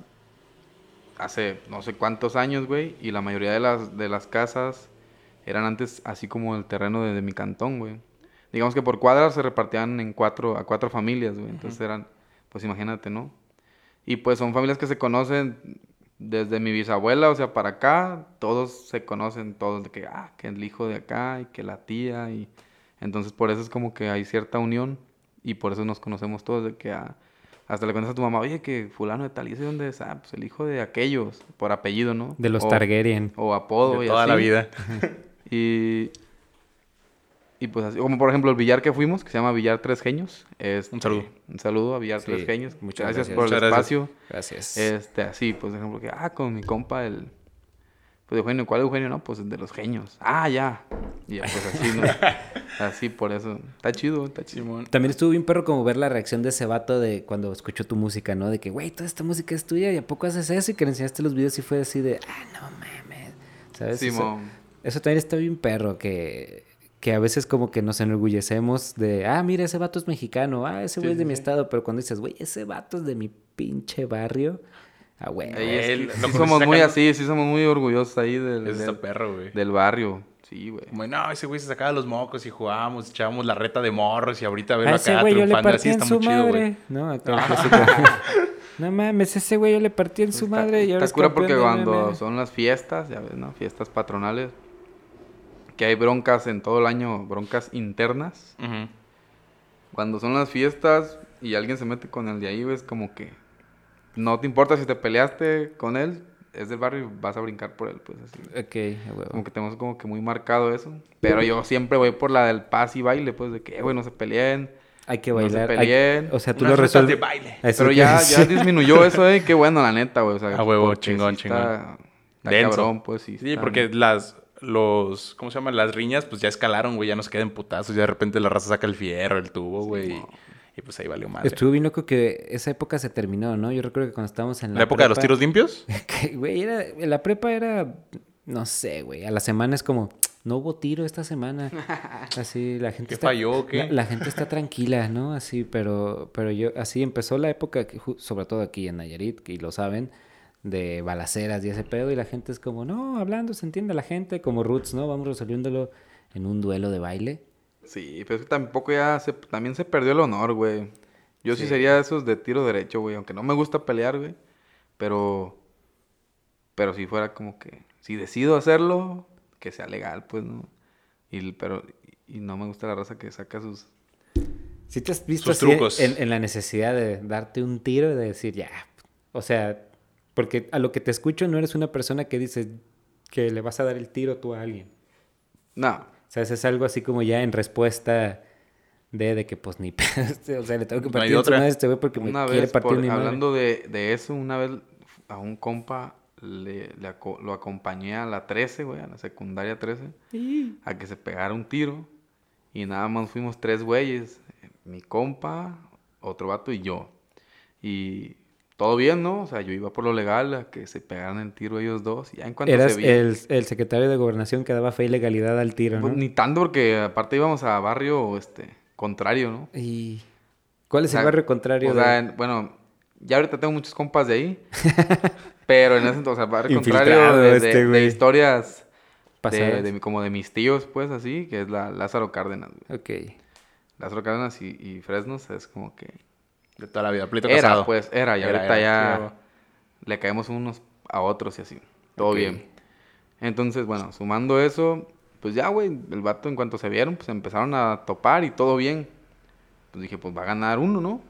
hace no sé cuántos años, güey, y la mayoría de las, de las casas eran antes así como el terreno de, de mi cantón, güey. Digamos que por cuadras se repartían en cuatro, a cuatro familias, güey. Entonces eran, pues imagínate, ¿no? Y pues son familias que se conocen desde mi bisabuela, o sea, para acá, todos se conocen, todos de que, ah, que el hijo de acá y que la tía, y entonces por eso es como que hay cierta unión y por eso nos conocemos todos, de que ah, hasta le cuentas a tu mamá, oye, que fulano de tal, ¿y ese dónde es? Ah, pues el hijo de aquellos, por apellido, ¿no? De los O- Targaryen. O apodo De y toda la vida. Y, y pues así, como por ejemplo el billar que fuimos, que se llama Villar Tres Genios. este, Un saludo. Un saludo a Villar Sí, Tres Genios. muchas gracias, gracias. por Muchas el gracias. espacio. Gracias. Este, así, pues, por ejemplo, que, ah, con mi compa, el. Pues Eugenio, ¿cuál Eugenio? No, pues de los genios. Ah, ya. Y ya, pues así, ¿no? así, por eso. Está chido, está chido. También estuvo bien perro como ver la reacción de ese vato de cuando escuchó tu música, ¿no? De que, güey, toda esta música es tuya y a poco haces eso y que le enseñaste los videos y fue así de, ah, no mames. ¿Sabes? Eso también está bien perro, que, que a veces como que nos enorgullecemos de, ah, mira, ese vato es mexicano, ah, ese güey es de mi estado, pero cuando dices, güey, ese vato es de mi pinche barrio, ah, güey. Ahí es que Él, sí somos muy así, sí somos muy orgullosos ahí del, Ese del, está perro, güey. del barrio. Sí, güey. Como, no, ese güey se sacaba los mocos y jugábamos, echábamos la reta de morros y ahorita verlo A ese acá güey triunfando así está su muy chido, güey. madre. No, acá no mames, ese güey yo le partí en su madre y ahora Está es cura porque cuando son las fiestas, ya ves, ¿no? Fiestas patronales, que hay broncas en todo el año, broncas internas. Cuando son las fiestas y alguien se mete con el de ahí, ves como que no te importa si te peleaste con él, es del barrio y vas a brincar por él, pues así. Ok, huevo. Como que tenemos como que muy marcado eso. Pero yo siempre voy por la del paz y baile, pues de que, güey, no se peleen. Hay que no se bailar. hay- peleen. o sea, tú lo resuelves. de baile. Eso Pero ya, ya disminuyó eso, eh. Qué bueno, la neta, güey. O sea, A huevo, chingón, sí Está, está Denso. cabrón, pues sí. Sí, está- porque las, los, ¿cómo se llaman? Las riñas, pues ya escalaron, güey, ya no se quedan putazos, ya de repente la raza saca el fierro, el tubo, güey, y, y pues ahí valió madre. Estuvo bien loco que esa época se terminó, ¿no? Yo recuerdo que cuando estábamos en la. ¿La época de los tiros limpios? que, güey, era, la prepa era, no sé, güey, a la semana es como, no hubo tiro esta semana. Así, la gente ¿Qué está... falló qué? La, la gente está tranquila, ¿no? Así, pero, pero yo, así empezó la época, sobre todo aquí en Nayarit, que lo saben, de balaceras y ese pedo, y la gente es como, no, hablando, se entiende la gente, como Roots, ¿no? Vamos resolviéndolo en un duelo de baile. Sí, pero es que tampoco ya se, también se perdió el honor, güey. Yo sí. Sí. sería de esos de tiro derecho, güey. Aunque no me gusta pelear, güey. Pero. Pero si fuera como que. Si decido hacerlo, que sea legal, pues, ¿no? Y, pero. Y no me gusta la raza que saca sus. Si te has visto Sus así trucos. En, en la necesidad de darte un tiro y de decir, ya, o sea, porque a lo que te escucho no eres una persona que dice que le vas a dar el tiro tú a alguien. No. O sea, eso es algo así como ya en respuesta de, de que pues ni pedo, o sea, le tengo que No partir su otra. este güey porque me Una quiere vez, partir por- mi madre. hablando de, de eso, una vez a un compa le, le aco- lo acompañé a la 13, güey, a la secundaria 13, a que se pegara un tiro. Y nada más fuimos tres güeyes, mi compa, otro vato y yo. Y todo bien, ¿no? O sea, yo iba por lo legal, a que se pegaran el tiro ellos dos. Y ya en cuanto Eras se vio, el, el secretario de gobernación que daba fe y legalidad al tiro, ¿no? pues, ni tanto porque aparte íbamos a barrio este contrario, ¿no? ¿Y cuál es O sea, el barrio contrario? O de- sea, en- bueno, ya ahorita tengo muchos compas de ahí. pero en ese entonces, o sea, barrio contrario de, de- este de güey. historias de, de como de mis tíos, pues así, que es la Lázaro Cárdenas. güey. Ok. Lázaro Cárdenas y, y Fresnos es como que... De toda la vida, pleito Era, casado. pues, era. Y Era, ahorita era, ya le caemos unos a otros y así. Todo bien. Entonces, bueno, sumando eso, pues ya, güey, el vato en cuanto se vieron, pues empezaron a topar y todo bien. Pues dije, pues va a ganar uno, ¿no?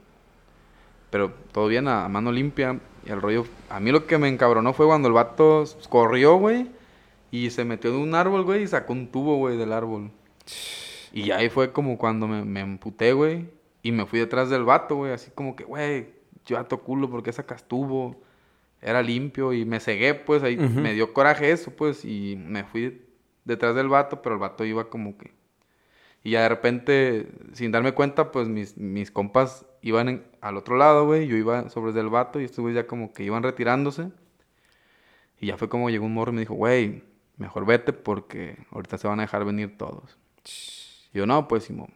Pero todo bien a, a mano limpia. Y el rollo, a mí lo que me encabronó fue cuando el vato corrió, güey, y se metió de un árbol, güey, y sacó un tubo, güey, del árbol. Y ahí fue como cuando me, me emputé, güey, y me fui detrás del vato, güey, así como que, güey, yo a culo, ¿por qué sacas tubo? Era limpio y me cegué, pues, ahí me dio coraje eso, pues, y me fui detrás del vato, pero el vato iba como que Y ya de repente, sin darme cuenta, pues mis, mis compas iban en- al otro lado, güey. Yo iba sobre del vato y güeyes ya como que iban retirándose. Y ya fue como llegó un morro y me dijo, güey, mejor vete porque ahorita se van a dejar venir todos. Y yo, no, pues Simón.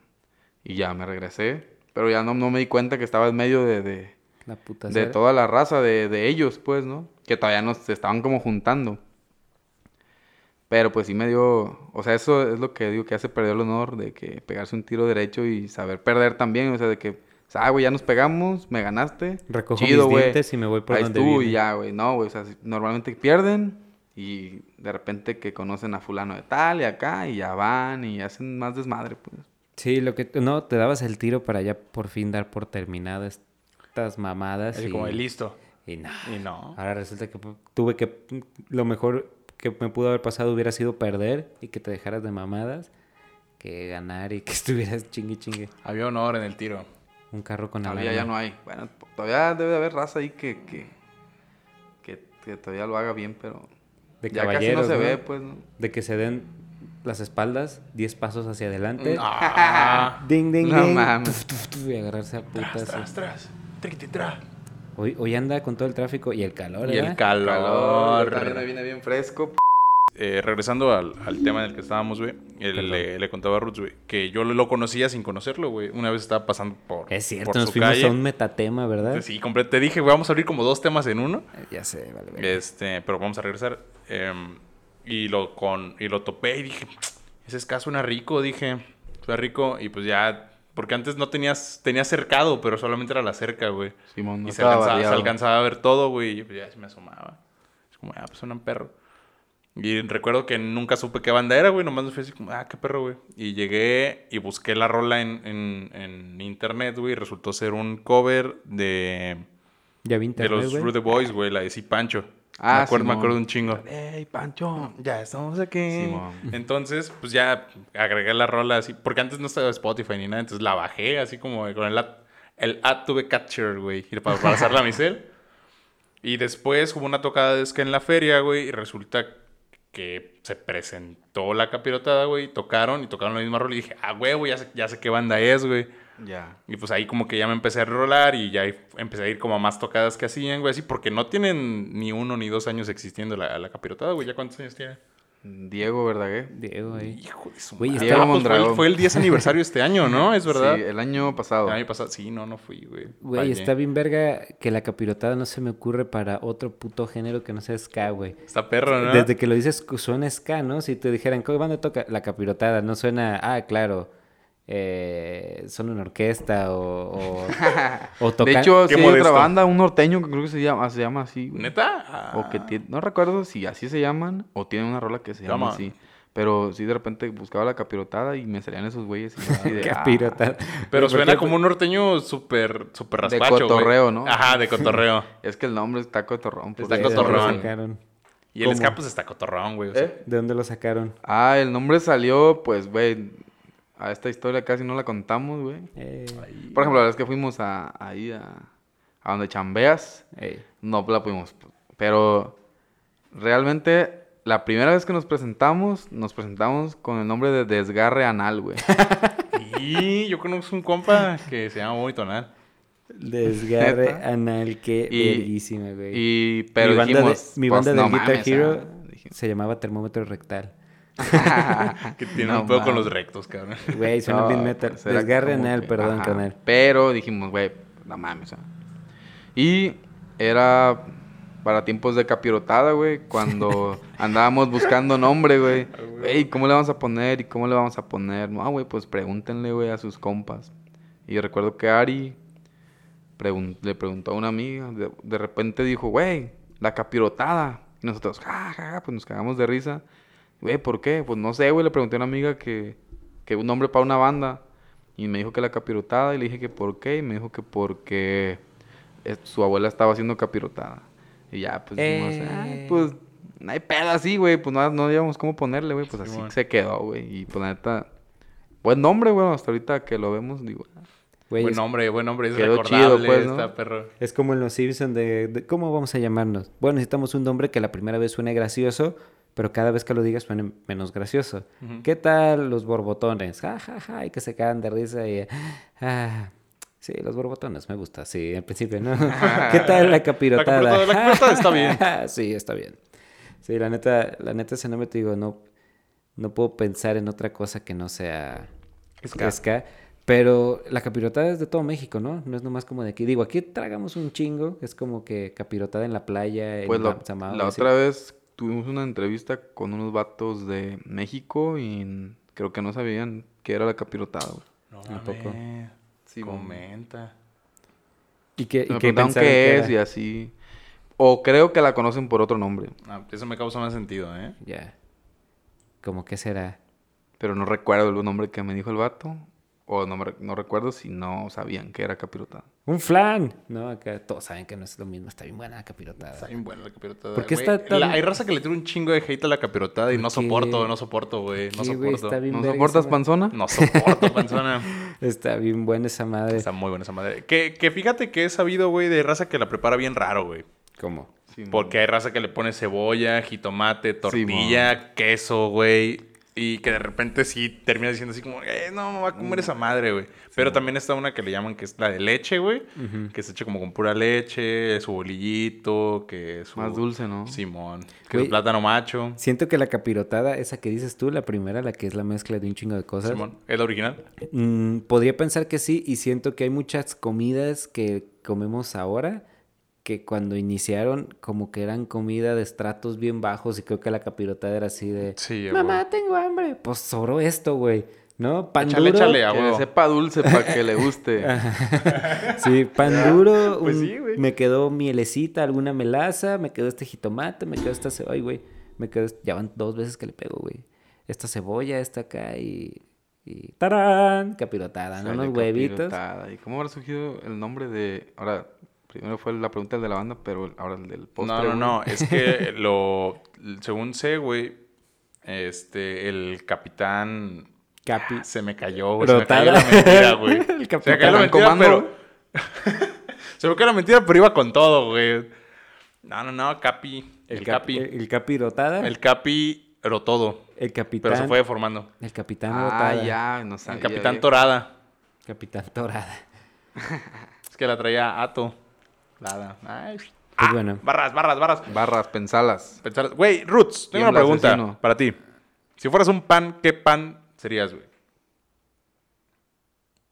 Y ya me regresé. Pero ya no, no me di cuenta que estaba en medio de, de, La puta de toda la raza de, de ellos, pues, ¿no? Que todavía no se estaban como juntando. Pero pues sí me dio, o sea, eso es lo que digo que hace perder el honor de que pegarse un tiro derecho y saber perder también, o sea, de que, ah, güey, ya nos pegamos, me ganaste. Recojo chido, mis dientes y me voy por Ahí donde estuvo y ya, güey, no, güey, o sea, normalmente pierden y de repente que conocen a fulano de tal y acá y ya van y hacen más desmadre, pues. Sí, lo que... No, te dabas el tiro para ya por fin dar por terminadas estas mamadas. Así y... como, listo. Y no. Y no. Ahora resulta que tuve que... Lo mejor que me pudo haber pasado hubiera sido perder y que te dejaras de mamadas que ganar y que estuvieras chingue chingue. Había honor en el tiro. Un carro con Todavía ya no hay. Bueno, todavía debe de haber raza ahí que, que, que, que todavía lo haga bien, pero De ya casi no caballeros, se ¿no? ve, pues, ¿no? De que se den las espaldas 10 pasos hacia adelante. Ah, Ding, ding, No ding. mames. Tuf, tuf, tuf, y agarrarse a tras, putas. tras, tras. Triqui, tra. Hoy, hoy anda con todo el tráfico y el calor, Y el ¿verdad? calor. También me viene bien fresco. Eh, regresando al, al tema en el que estábamos, güey. Le, le contaba a Roots, güey, que yo lo conocía sin conocerlo, güey. Una vez estaba pasando por, Es cierto, por nos su fuimos calle. a un metatema, ¿verdad? Sí, completo. Te dije, güey, vamos a abrir como dos temas en uno. Eh, Ya sé, vale, vale. Este, pero vamos a regresar. Em, y lo con y lo topé y dije, ese ska suena rico, dije. Suena rico y pues ya porque antes no tenías tenías cercado, pero solamente era la cerca, güey. Simón, no y se estaba alcanzaba, se alcanzaba a ver todo, güey, y pues ya se me asomaba. Es como, ah, pues suena un perro. Y recuerdo que nunca supe qué banda era, güey. Nomás me fui así como, ah, qué perro, güey. Y llegué y busqué la rola en, en, en internet, güey. y Resultó ser un cover de, Ya vi de los. Rude Boys, güey. La de Sí Pancho. Ah, me, acuerdo, me acuerdo un chingo. ¡Ey, Pancho! Ya estamos aquí. Simón. Entonces, pues ya agregué la rola así. Porque antes no estaba Spotify ni nada. Entonces la bajé así como con el ad, el ad tuve catcher, güey. y Para pasarla a mi cel. Y después hubo una tocada de ska en la feria, güey. Y resulta que se presentó la capirotada, güey. y Tocaron y tocaron la misma rola. Y dije, ah, güey, ya sé, ya sé qué banda es, güey. Ya. Y pues ahí como que ya me empecé a rolar y ya empecé a ir como a más tocadas que hacían, güey. Así porque no tienen ni uno ni dos años existiendo la, la capirotada, güey. ¿Ya cuántos años tiene? Diego Verdaguer. Diego ahí. Hijo de su Güey, madre. Diego Ah, pues fue, el, Mondragón. fue el 10 aniversario este año, ¿no? Es verdad. Sí, el año pasado. El año pasado. Sí, no, no fui, güey. Güey, está bien verga que la capirotada no se me ocurre para otro puto género que no sea ska, güey. Está perro, ¿no? Desde que lo dices suena ska, ¿no? Si te dijeran, ¿qué banda toca? La capirotada, no suena, ah, claro, eh, son una orquesta o, o, o tocan... de hecho, sí hay otra banda, un norteño que creo que se llama, se llama así. güey. ¿Neta? O que tiene, no recuerdo si así se llaman o tienen una rola que se llama así. Pero sí, de repente buscaba la capirotada y me salían esos güeyes. Y yo así de, ah, capirotada. Pero ¿Por suena como un norteño súper, súper De raspacho, güey. cotorreo, ¿no? Ajá, de cotorreo. Es que el nombre está cotorrón. pues. Está ¿De cotorrón. Y el ska, pues, está cotorrón, güey. o sea. ¿Eh? ¿De dónde lo sacaron? Ah, el nombre salió, pues, güey. A esta historia casi no la contamos, güey. Eh, Por ejemplo, la vez que fuimos a, ahí a, a donde chambeas, eh, no la pudimos. Pero realmente, la primera vez que nos presentamos, nos presentamos con el nombre de Desgarre Anal, güey. Y yo conozco un compa que se llama Bobby Tonal. desgarre ¿Neta? anal, qué Y- verguísima, güey. Y, pero mi banda, dijimos, de, mi pues, banda no del Guitar mames, Hero ah, se llamaba Termómetro Rectal. Que tiene No un pedo con los rectos, cabrón. Güey, suena No, bien metal. era Desgarre como anal, que- perdón, ajá. carnal. Pero dijimos, güey, no mames. ah. Y era para tiempos de capirotada, güey, cuando andábamos buscando nombre, güey. Güey, ¿cómo le vamos a poner y cómo le vamos a poner? No, güey, pues pregúntenle, güey, a sus compas. Y recuerdo que Ari pregun- le preguntó a una amiga, de, de repente dijo, güey, la capirotada. Y nosotros, ja, ja, ja, pues nos cagamos de risa. Güey, ¿por qué? Pues no sé, güey, le pregunté a una amiga que, que un nombre para una banda. Y me dijo que la capirotada. Y le dije que por qué. Y me dijo que porque eh, su abuela estaba haciendo capirotada. Y ya, pues dijimos, Eh. "Ay, pues no hay pedo así, güey. Pues no, no digamos cómo ponerle, güey. Pues así se quedó, güey. Y pues la neta, buen nombre, güey. Hasta ahorita que lo vemos, digo, Güey, buen es, nombre, buen nombre. Es Quedó recordable, chido, pues, ¿no? perro. es como en Los Simpsons de, de- ¿Cómo vamos a llamarnos? Bueno, necesitamos un nombre que la primera vez suene gracioso, pero cada vez que lo digas suena menos gracioso. ¿Qué tal los borbotones? Ja, ja, ja, y que se cagan de risa y... Ah, sí, los borbotones, me gusta, sí, en principio, ¿no? ¿Qué tal la capirotada? La capirotada, la capirotada está bien. sí, está bien. Sí, la neta, la neta, ese nombre te digo, no, no puedo pensar en otra cosa que no sea Ska. ska. Pero la capirotada es de todo México, ¿no? No es nomás como de aquí. Digo, aquí tragamos un chingo. Es como que capirotada en la playa. Pues en la, la otra vez tuvimos una entrevista con unos vatos de México y creo que no sabían qué era la capirotada, güey. No ¿A poco? mames. Sí, Comenta. ¿Y qué, y Me qué pensaron qué es y así. O creo que la conocen por otro nombre, Ah, eso me causa más sentido, ¿eh? Ya. ¿Cómo que será? pero no recuerdo el nombre que me dijo el vato. O no, no recuerdo si no sabían qué era capirotada. ¡Un flan! No, acá todos saben que no es lo mismo. Está bien buena la capirotada. Está bien buena la capirotada. ¿Por qué güey. está tan- La- hay raza que le tira un chingo de hate a la capirotada y no soporto, no soporto, güey. No güey, soporto. está bien ¿No verga soportas esa panzona? No soporto, panzona. Está bien buena esa madre. Está muy buena esa madre. Que, que fíjate que he sabido, güey, de raza que la prepara bien raro, güey. ¿Cómo? Porque hay raza que le pone cebolla, jitomate, tortilla, queso, güey. Y que de repente sí termina diciendo así como, eh, no, me va a comer esa madre, güey. Pero también está una que le llaman que es la de leche, güey. Que se echa como con pura leche, su bolillito, que su... Más dulce, ¿no? Simón. Que Güey. su plátano macho. Siento que la capirotada, esa que dices tú, la primera, la que es la mezcla de un chingo de cosas. Simón. ¿Es la original? Mm, podría pensar que sí, y siento que hay muchas comidas que comemos ahora que cuando iniciaron como que eran comida de estratos bien bajos y creo que la capirotada era así de Sí, mamá tengo hambre pues sobró esto güey no pan Échale, duro. échale, a Que sepa dulce para que le guste. sí pan duro Pues un- sí, güey. me quedó mielecita alguna melaza me quedó este jitomate me quedó esta cebolla güey me quedó ya van dos veces que le pego güey esta cebolla esta acá y y tarán capirotada no unos huevitos. capirotada. ¿Y cómo habrá surgido el nombre de... Ahora, primero fue la pregunta del de la banda, pero ahora el del postre. No, no, güey. no. Es que lo. Según sé, güey. Este. El capitán. capi Se me cayó, güey. Se me Brotada. cayó la mentira, güey. El Se me capitán cayó la mentira, comando. pero. se me cayó la mentira, pero iba con todo, güey. No, no, no. Capi. El, El, capi. capi. El, capi. Pero todo. El capitán. Pero se fue deformando. El capitán Ah, rotada. ya, no sabía. El capitán viejo. Torada. Capitán torada. Es que la traía Ato. Lada. Ay. Pues Ah, bueno. Barras, barras, barras. Barras, pensalas. Pensar- Güey, Roots, tengo ¿Quién una pregunta asesino? para ti. Si fueras un pan, ¿qué pan serías, güey?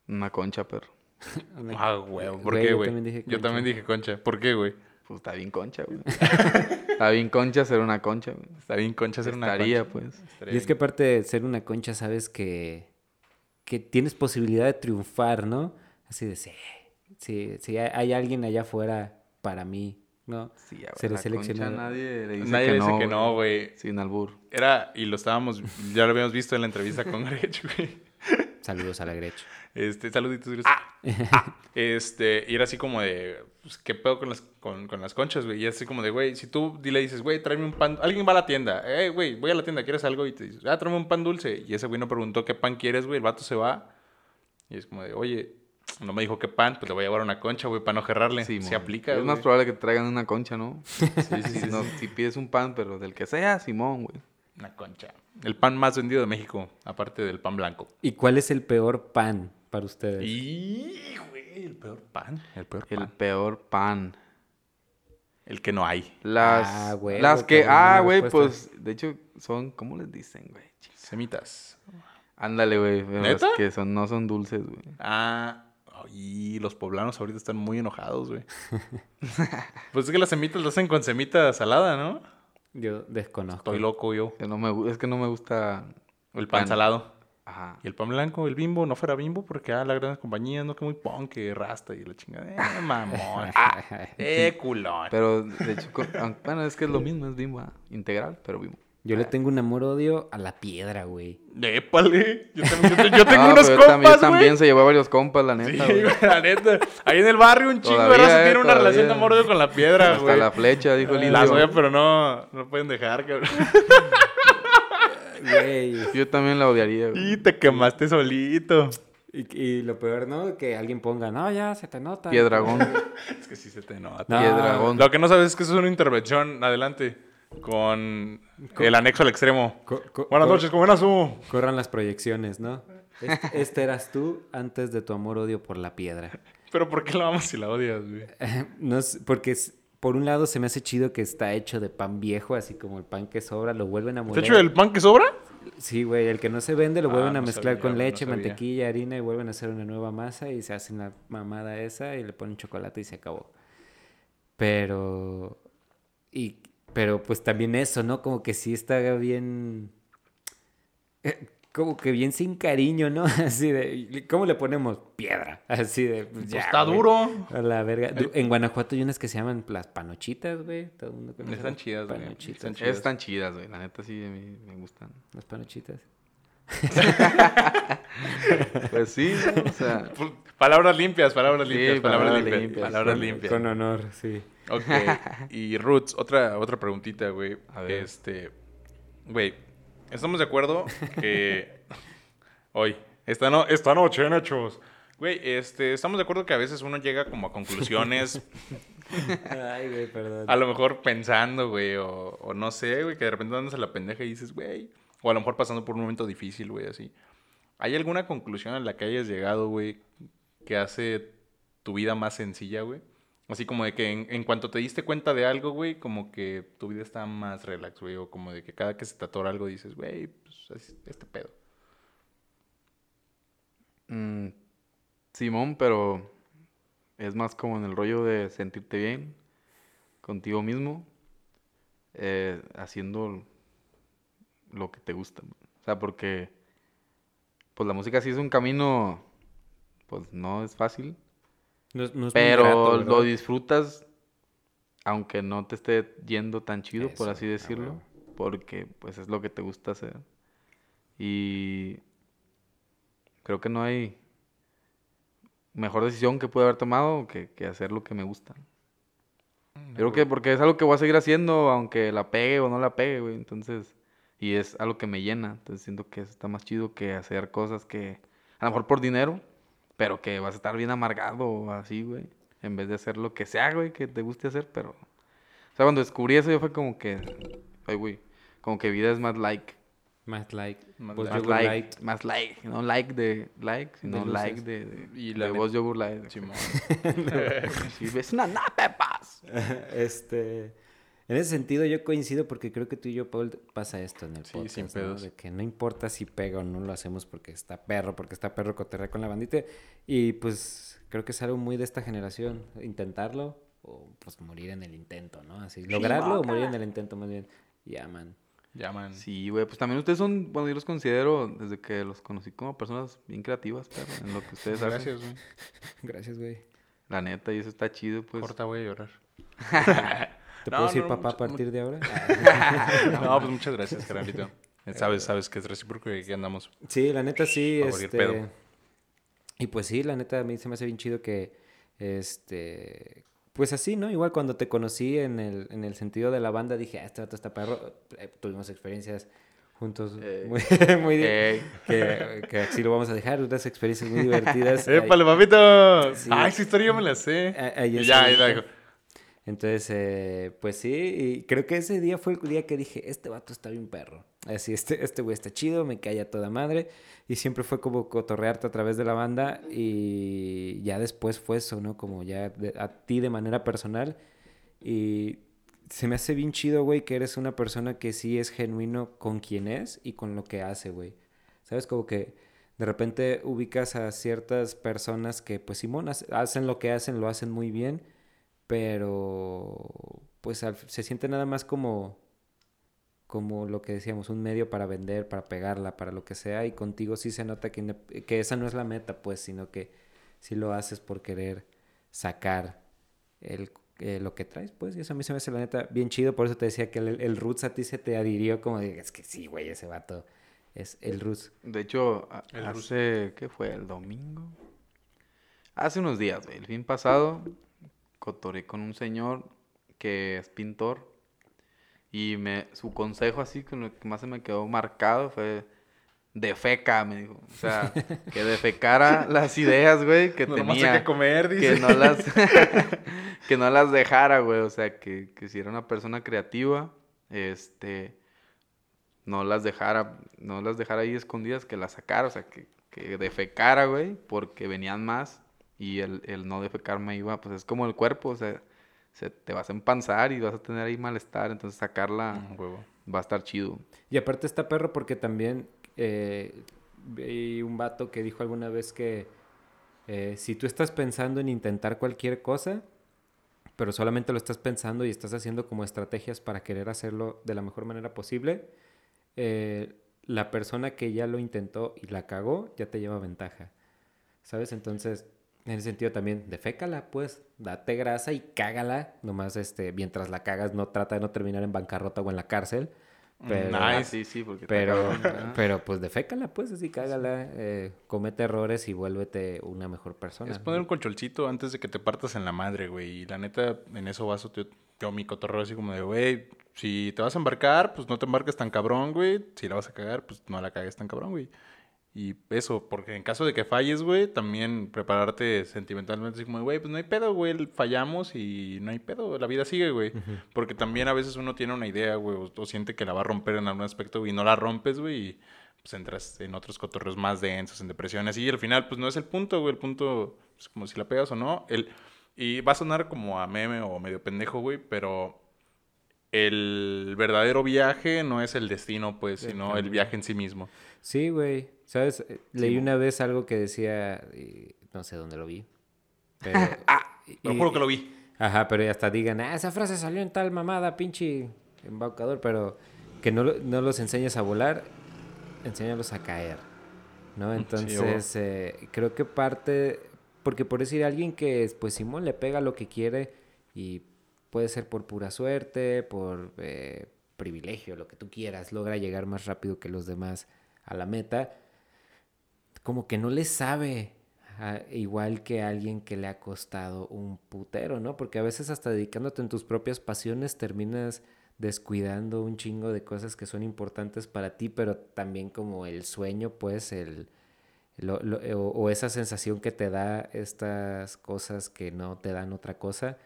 Una concha, perro. Ah, güey. ¿Por Güey, qué, yo güey? también dije Yo concha. también dije concha. ¿Por qué, güey? Pues está bien concha, güey. está bien concha ser una concha, güey. Está bien concha ser una Estaría, concha. pues. Estaría Y es que aparte de ser una concha, sabes que, que tienes posibilidad de triunfar, ¿no? Así de, sí, sí, sí, hay, hay alguien allá afuera para mí, ¿no? Sí, la seleccionado. concha nadie le dice Nadie que le dice no, que no, güey. Sin albur. Era, y lo estábamos, ya lo habíamos visto en la entrevista con Grech, güey. Saludos a la Grecho. Este, saluditos, Grech. Ah, ah. Este, y era así como de, pues, ¿qué pedo con las, con, con las conchas, güey? Y así como de, güey, si tú le dices, güey, tráeme un pan, alguien va a la tienda, eh, güey, voy a la tienda, ¿quieres algo? Y te dices, ah, tráeme un pan dulce. Y ese güey no preguntó qué pan quieres, güey, el vato se va. Y es como de, oye, no me dijo qué pan, pues le voy a llevar una concha, güey, para no gerrarle. Sí, se aplica, Es güey. más probable que te traigan una concha, ¿no? Sí, sí, sí, si, no- sí. si pides un pan, pero del que sea, Simón, güey. Una concha. El pan más vendido de México, aparte del pan blanco. ¿Y cuál es el peor pan para ustedes? Y, güey, el peor pan. El peor El pan. peor pan. El que no hay. Las, Ah, güey, las que, ah, güey, respuesta. pues, de hecho, son, ¿cómo les dicen, güey? Semitas. Ándale, güey. pero las ¿Neta? que son, no son dulces, güey. Ah, y los poblanos ahorita están muy enojados, güey. pues es que las semitas las hacen con semita salada, ¿no? Yo desconozco. Estoy loco yo. Que no me, gu- es que no me gusta. El pan, Pan. salado. Ajá. Y el pan blanco, el bimbo, no fuera bimbo porque ah, las grandes compañías, no que muy pon, que rasta y la chingada. Eh, mamón. Ah, eh, culón. Pero, de hecho, con- bueno, es que es lo mismo, es bimbo, ah, integral, pero bimbo. Yo le tengo un amor-odio a la piedra, güey. Épale. Yo, también- yo te- yo tengo No, unos también, compas, también güey. se llevó a varios compas, la Sí, neta, güey. güey, la neta. Ahí en el barrio un chingo de raza eh, tiene una todavía. relación de amor con la piedra, Hasta güey. la flecha, dijo el La indio. soya, pero no, no pueden dejar, cabrón. Güey. Yo también la odiaría, güey. Y te quemaste solito. Y, y lo peor, ¿no? Que alguien ponga, no, ya, se te nota. Piedragón. Es que sí se te nota. No. Piedragón. Lo que no sabes es que eso es una intervención. Adelante. Con el anexo al extremo. Co- co- Buenas noches, ¿cómo eras tú? Corran las proyecciones, ¿no? Este, este eras tú antes de tu amor-odio por la piedra. Pero ¿por qué la amas si la odias, güey? No sé, porque es- por un lado se me hace chido que está hecho de pan viejo, así como el pan que sobra, lo vuelven a ¿Te moler. hecho el pan que sobra? Sí, güey, el que no se vende lo Ah, vuelven a no mezclar sabía, con leche, mantequilla, harina y vuelven a hacer una nueva masa y se hacen la mamada esa y le ponen chocolate y se acabó. Pero y pero pues también eso, ¿no? Como que sí está bien eh, como que bien sin cariño, ¿no? Así de ¿cómo le ponemos? Piedra. Así de pues, ya, está güey. duro. A la verga. En Guanajuato hay unas que se llaman las panochitas, güey. Todo el mundo conoce Están chidas, güey. Panochitas. Están chidas. Están chidas, güey. La neta sí, mí me gustan. Las panochitas. Pues sí, ¿no? o sea... Palabras limpias, palabras Sí, limpias, palabras, palabras limpias, limpias. Palabras Con- limpias. Con honor, sí. Ok. Y Roots, otra, otra preguntita, güey. A ver. Este. Güey, estamos de acuerdo que. Hoy. Esta, no, esta noche en Hechos. Güey, este, estamos de acuerdo que a veces uno llega como a conclusiones, Ay, güey, perdón. a lo mejor pensando, güey, o, o no sé, güey, que de repente andas a la pendeja y dices, güey, o a lo mejor pasando por un momento difícil, güey, así. ¿Hay alguna conclusión a la que hayas llegado, güey, que hace tu vida más sencilla, güey? Así como de que en, cuanto te diste cuenta de algo, güey, como que tu vida está más relax, güey, o como de que cada que se te atora algo dices, güey, pues es este pedo. Mm, Simón, pero es más como en el rollo de sentirte bien contigo mismo, eh, haciendo lo que te gusta. O sea, porque pues la música sí es un camino, pues no es fácil, No es- no es muy pero grato, lo disfrutas aunque no te esté yendo tan chido, por así decirlo, porque pues es lo que te gusta hacer. Y creo que no hay mejor decisión que pude haber tomado que, que hacer lo que me gusta. Yo creo que porque es algo que voy a seguir haciendo, aunque la pegue o no la pegue, güey. Entonces, y es algo que me llena. Entonces siento que está más chido que hacer cosas que, a lo mejor por dinero, pero que vas a estar bien amargado o así, güey. En vez de hacer lo que sea, güey, que te guste hacer, pero... O sea, cuando descubrí eso yo fue como que... Ay, güey. Como que vida es más like. Más like. Más Vos like. Más like, light. Más like. No like de like, sino like de... de Y la la net- voz yogur light. Simón. Sí, es una napepas. este. En ese sentido, yo coincido porque creo que tú y yo, Paul, pasa esto en el Sí, podcast. sin ¿no? pedos. De que no importa si pega o no lo hacemos porque está perro, porque está perro coterrar con la bandita. Y pues creo que es algo muy de esta generación. Intentarlo o pues morir en el intento, ¿no? Así, lograrlo o morir en el intento, más bien. Ya, man. Ya, man. Sí, güey, pues también ustedes son, bueno, yo los considero desde que los conocí como personas bien creativas, pero en lo que ustedes hacen. Gracias, güey. Gracias, güey. La neta, y eso está chido, pues. Corta, voy a llorar. ¿Te No, puedo decir no, papá a partir de ahora? No, pues muchas gracias, carnalito. Sabes, sabes que es recíproco y aquí andamos. Sí, la neta sí, este... pedo. Y pues sí, la neta a mí se me hace bien chido que, este... Pues así, ¿no? Igual cuando te conocí en el, en el sentido de la banda, dije, ah, este vato está perro. Eh, tuvimos experiencias juntos Eh. muy, muy que, que así lo vamos a dejar, unas experiencias muy divertidas. ¡Épale, papito! Sí. ¡Ay, esa historia yo me la sé! Ah, ah, ya Y ya, ahí la dejo. Entonces, eh, pues sí, y creo que ese día fue el día que dije, este vato está bien perro. Así, este este güey está chido, me cae a toda madre. Y siempre fue como cotorrearte a través de la banda y ya después fue eso, ¿no? Como ya de- a ti de manera personal. Y se me hace bien chido, güey, que eres una persona que sí es genuino con quien es y con lo que hace, güey. ¿Sabes? Como que de repente ubicas a ciertas personas que, pues, Simón, hace- hacen lo que hacen, lo hacen muy bien, pero pues al- se siente nada más como como lo que decíamos, un medio para vender, para pegarla, para lo que sea, y contigo sí se nota que, que esa no es la meta, pues, sino que sí lo haces por querer sacar el, eh, lo que traes, pues, y eso a mí se me hace la neta bien chido, por eso te decía que el, el Roots a ti se te adhirió como de, es que sí, güey, ese vato es el Roots. De hecho, a- El hace, ¿qué fue? ¿El domingo? Hace unos días, güey. El fin pasado, cotoré con un señor que es pintor. Y me, su consejo así, con lo que más se me quedó marcado fue... Defeca, me dijo. O sea, que defecara las ideas, güey, que No, hay tenía. que comer, que dice. no las... que no las dejara, güey. O sea, que, que si era una persona creativa, este, no las dejara, no las dejara ahí escondidas, que las sacara, o sea, que, que defecara, güey, porque venían más y el, el no defecar me iba, pues es como el cuerpo, o sea, se te vas a empanzar y vas a tener ahí malestar, entonces sacarla Ah, huevo. va a estar chido. Y aparte está perro porque también eh, vi un vato que dijo alguna vez que eh, si tú estás pensando en intentar cualquier cosa, pero solamente lo estás pensando y estás haciendo como estrategias para querer hacerlo de la mejor manera posible, eh, la persona que ya lo intentó y la cagó ya te lleva ventaja. ¿Sabes? Entonces, en ese sentido también, defécala, pues, date grasa y cágala. Nomás, este, mientras la cagas, no trata de no terminar en bancarrota o en la cárcel. Pero, Nice. Ah, sí, sí, porque pero, ¿verdad? pero pues defécala, pues, así cágala. eh, comete errores y vuélvete una mejor persona. Es poner un colcholcito antes de que te partas en la madre, güey. Y la neta, en eso vaso, yo, yo mi cotorreo así como de, güey, si te vas a embarcar, pues no te embarques tan cabrón, güey. Si la vas a cagar, pues no la cagues tan cabrón, güey. Y eso, porque en caso de que falles, güey, también prepararte sentimentalmente, así como, güey, pues no hay pedo, güey, fallamos y no hay pedo, la vida sigue, güey. Porque también a veces uno tiene una idea, güey, o, o siente que la va a romper en algún aspecto, güey, y no la rompes, güey, y pues entras en otros cotorreos más densos, en depresiones, y al final, pues no es el punto, güey, el punto es como si la pegas o no. El, y va a sonar como a meme o medio pendejo, güey, pero el verdadero viaje no es el destino, pues, sino el viaje en sí mismo. Sí, güey. ¿Sabes? Eh, Leí una vez algo que decía, y no sé dónde lo vi. Pero, lo y- juro que lo vi. Ajá, pero ya hasta digan, ah, esa frase salió en tal mamada, pinche embaucador, pero que no, no los enseñes a volar, enséñalos a caer, ¿no? Entonces, eh, creo que parte, porque por decir alguien que, pues Simón le pega lo que quiere y puede ser por pura suerte, por eh, privilegio, lo que tú quieras, logra llegar más rápido que los demás a la meta, como que no le sabe a- igual que alguien que le ha costado un putero, ¿no? Porque a veces hasta dedicándote en tus propias pasiones terminas descuidando un chingo de cosas que son importantes para ti, pero también como el sueño, pues, el, lo- lo- o, o esa sensación que te da estas cosas que no te dan otra cosa,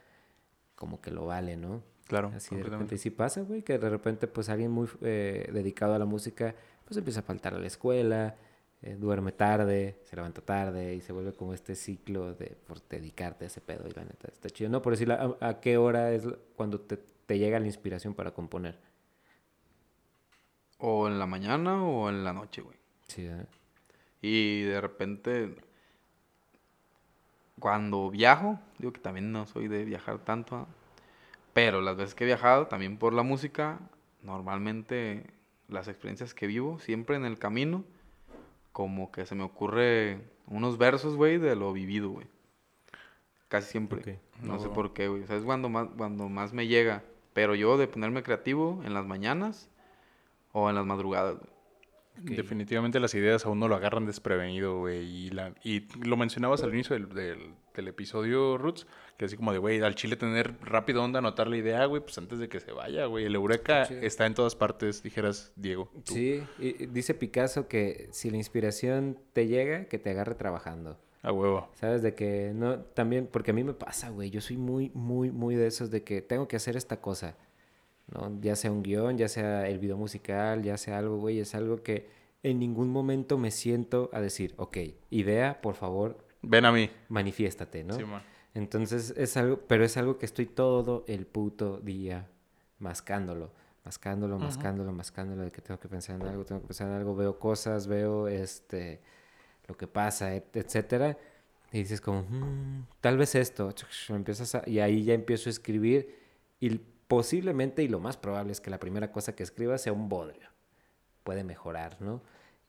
como que lo vale, ¿no? Claro, Así de repente. Y sí pasa, güey, que de repente, pues alguien muy eh, dedicado a la música, pues empieza a faltar a la escuela, eh, duerme tarde, se levanta tarde y se vuelve como este ciclo de por dedicarte a ese pedo. Y la neta, está chido. No, por decir, ¿a, a qué hora es cuando te, te llega la inspiración para componer? O en la mañana o en la noche, güey. Sí, ¿eh? Y de repente, cuando viajo, digo que también no soy de viajar tanto, pero las veces que he viajado, también por la música, normalmente las experiencias que vivo, siempre en el camino, como que se me ocurre unos versos, güey, de lo vivido, güey. Casi siempre. No, No, sé güey. por qué, güey. O sea, es cuando más, cuando más me llega. Pero yo de ponerme creativo en las mañanas o en las madrugadas, güey. Definitivamente las ideas a uno lo agarran desprevenido, güey. Y, la, y lo mencionabas al inicio del, del, del episodio, Roots, que así como de, güey, al chile tener rápido onda, anotar la idea, güey, pues antes de que se vaya, güey. El Eureka Sí. está en todas partes, dijeras, Diego. tú. Sí, y- y dice Picasso que si la inspiración te llega, que te agarre trabajando. A huevo. ¿Sabes? De que no, también, porque a mí me pasa, güey, yo soy muy, muy, muy de esos de que tengo que hacer esta cosa, ¿no? Ya sea un guion, ya sea el video musical, ya sea algo, güey, es algo que en ningún momento me siento a decir, ok, idea, por favor, Ven a mí. manifiéstate, ¿no? Simón. Entonces es algo, pero es algo que estoy todo el puto día mascándolo, mascándolo, mascándolo, mascándolo, de que tengo que pensar en algo, tengo que pensar en algo, veo cosas, veo este lo que pasa, et- etcétera, y dices como, "Mm, tal vez esto, empiezas a- y ahí ya empiezo a escribir y posiblemente y lo más probable es que la primera cosa que escriba sea un bodrio, puede mejorar, ¿no?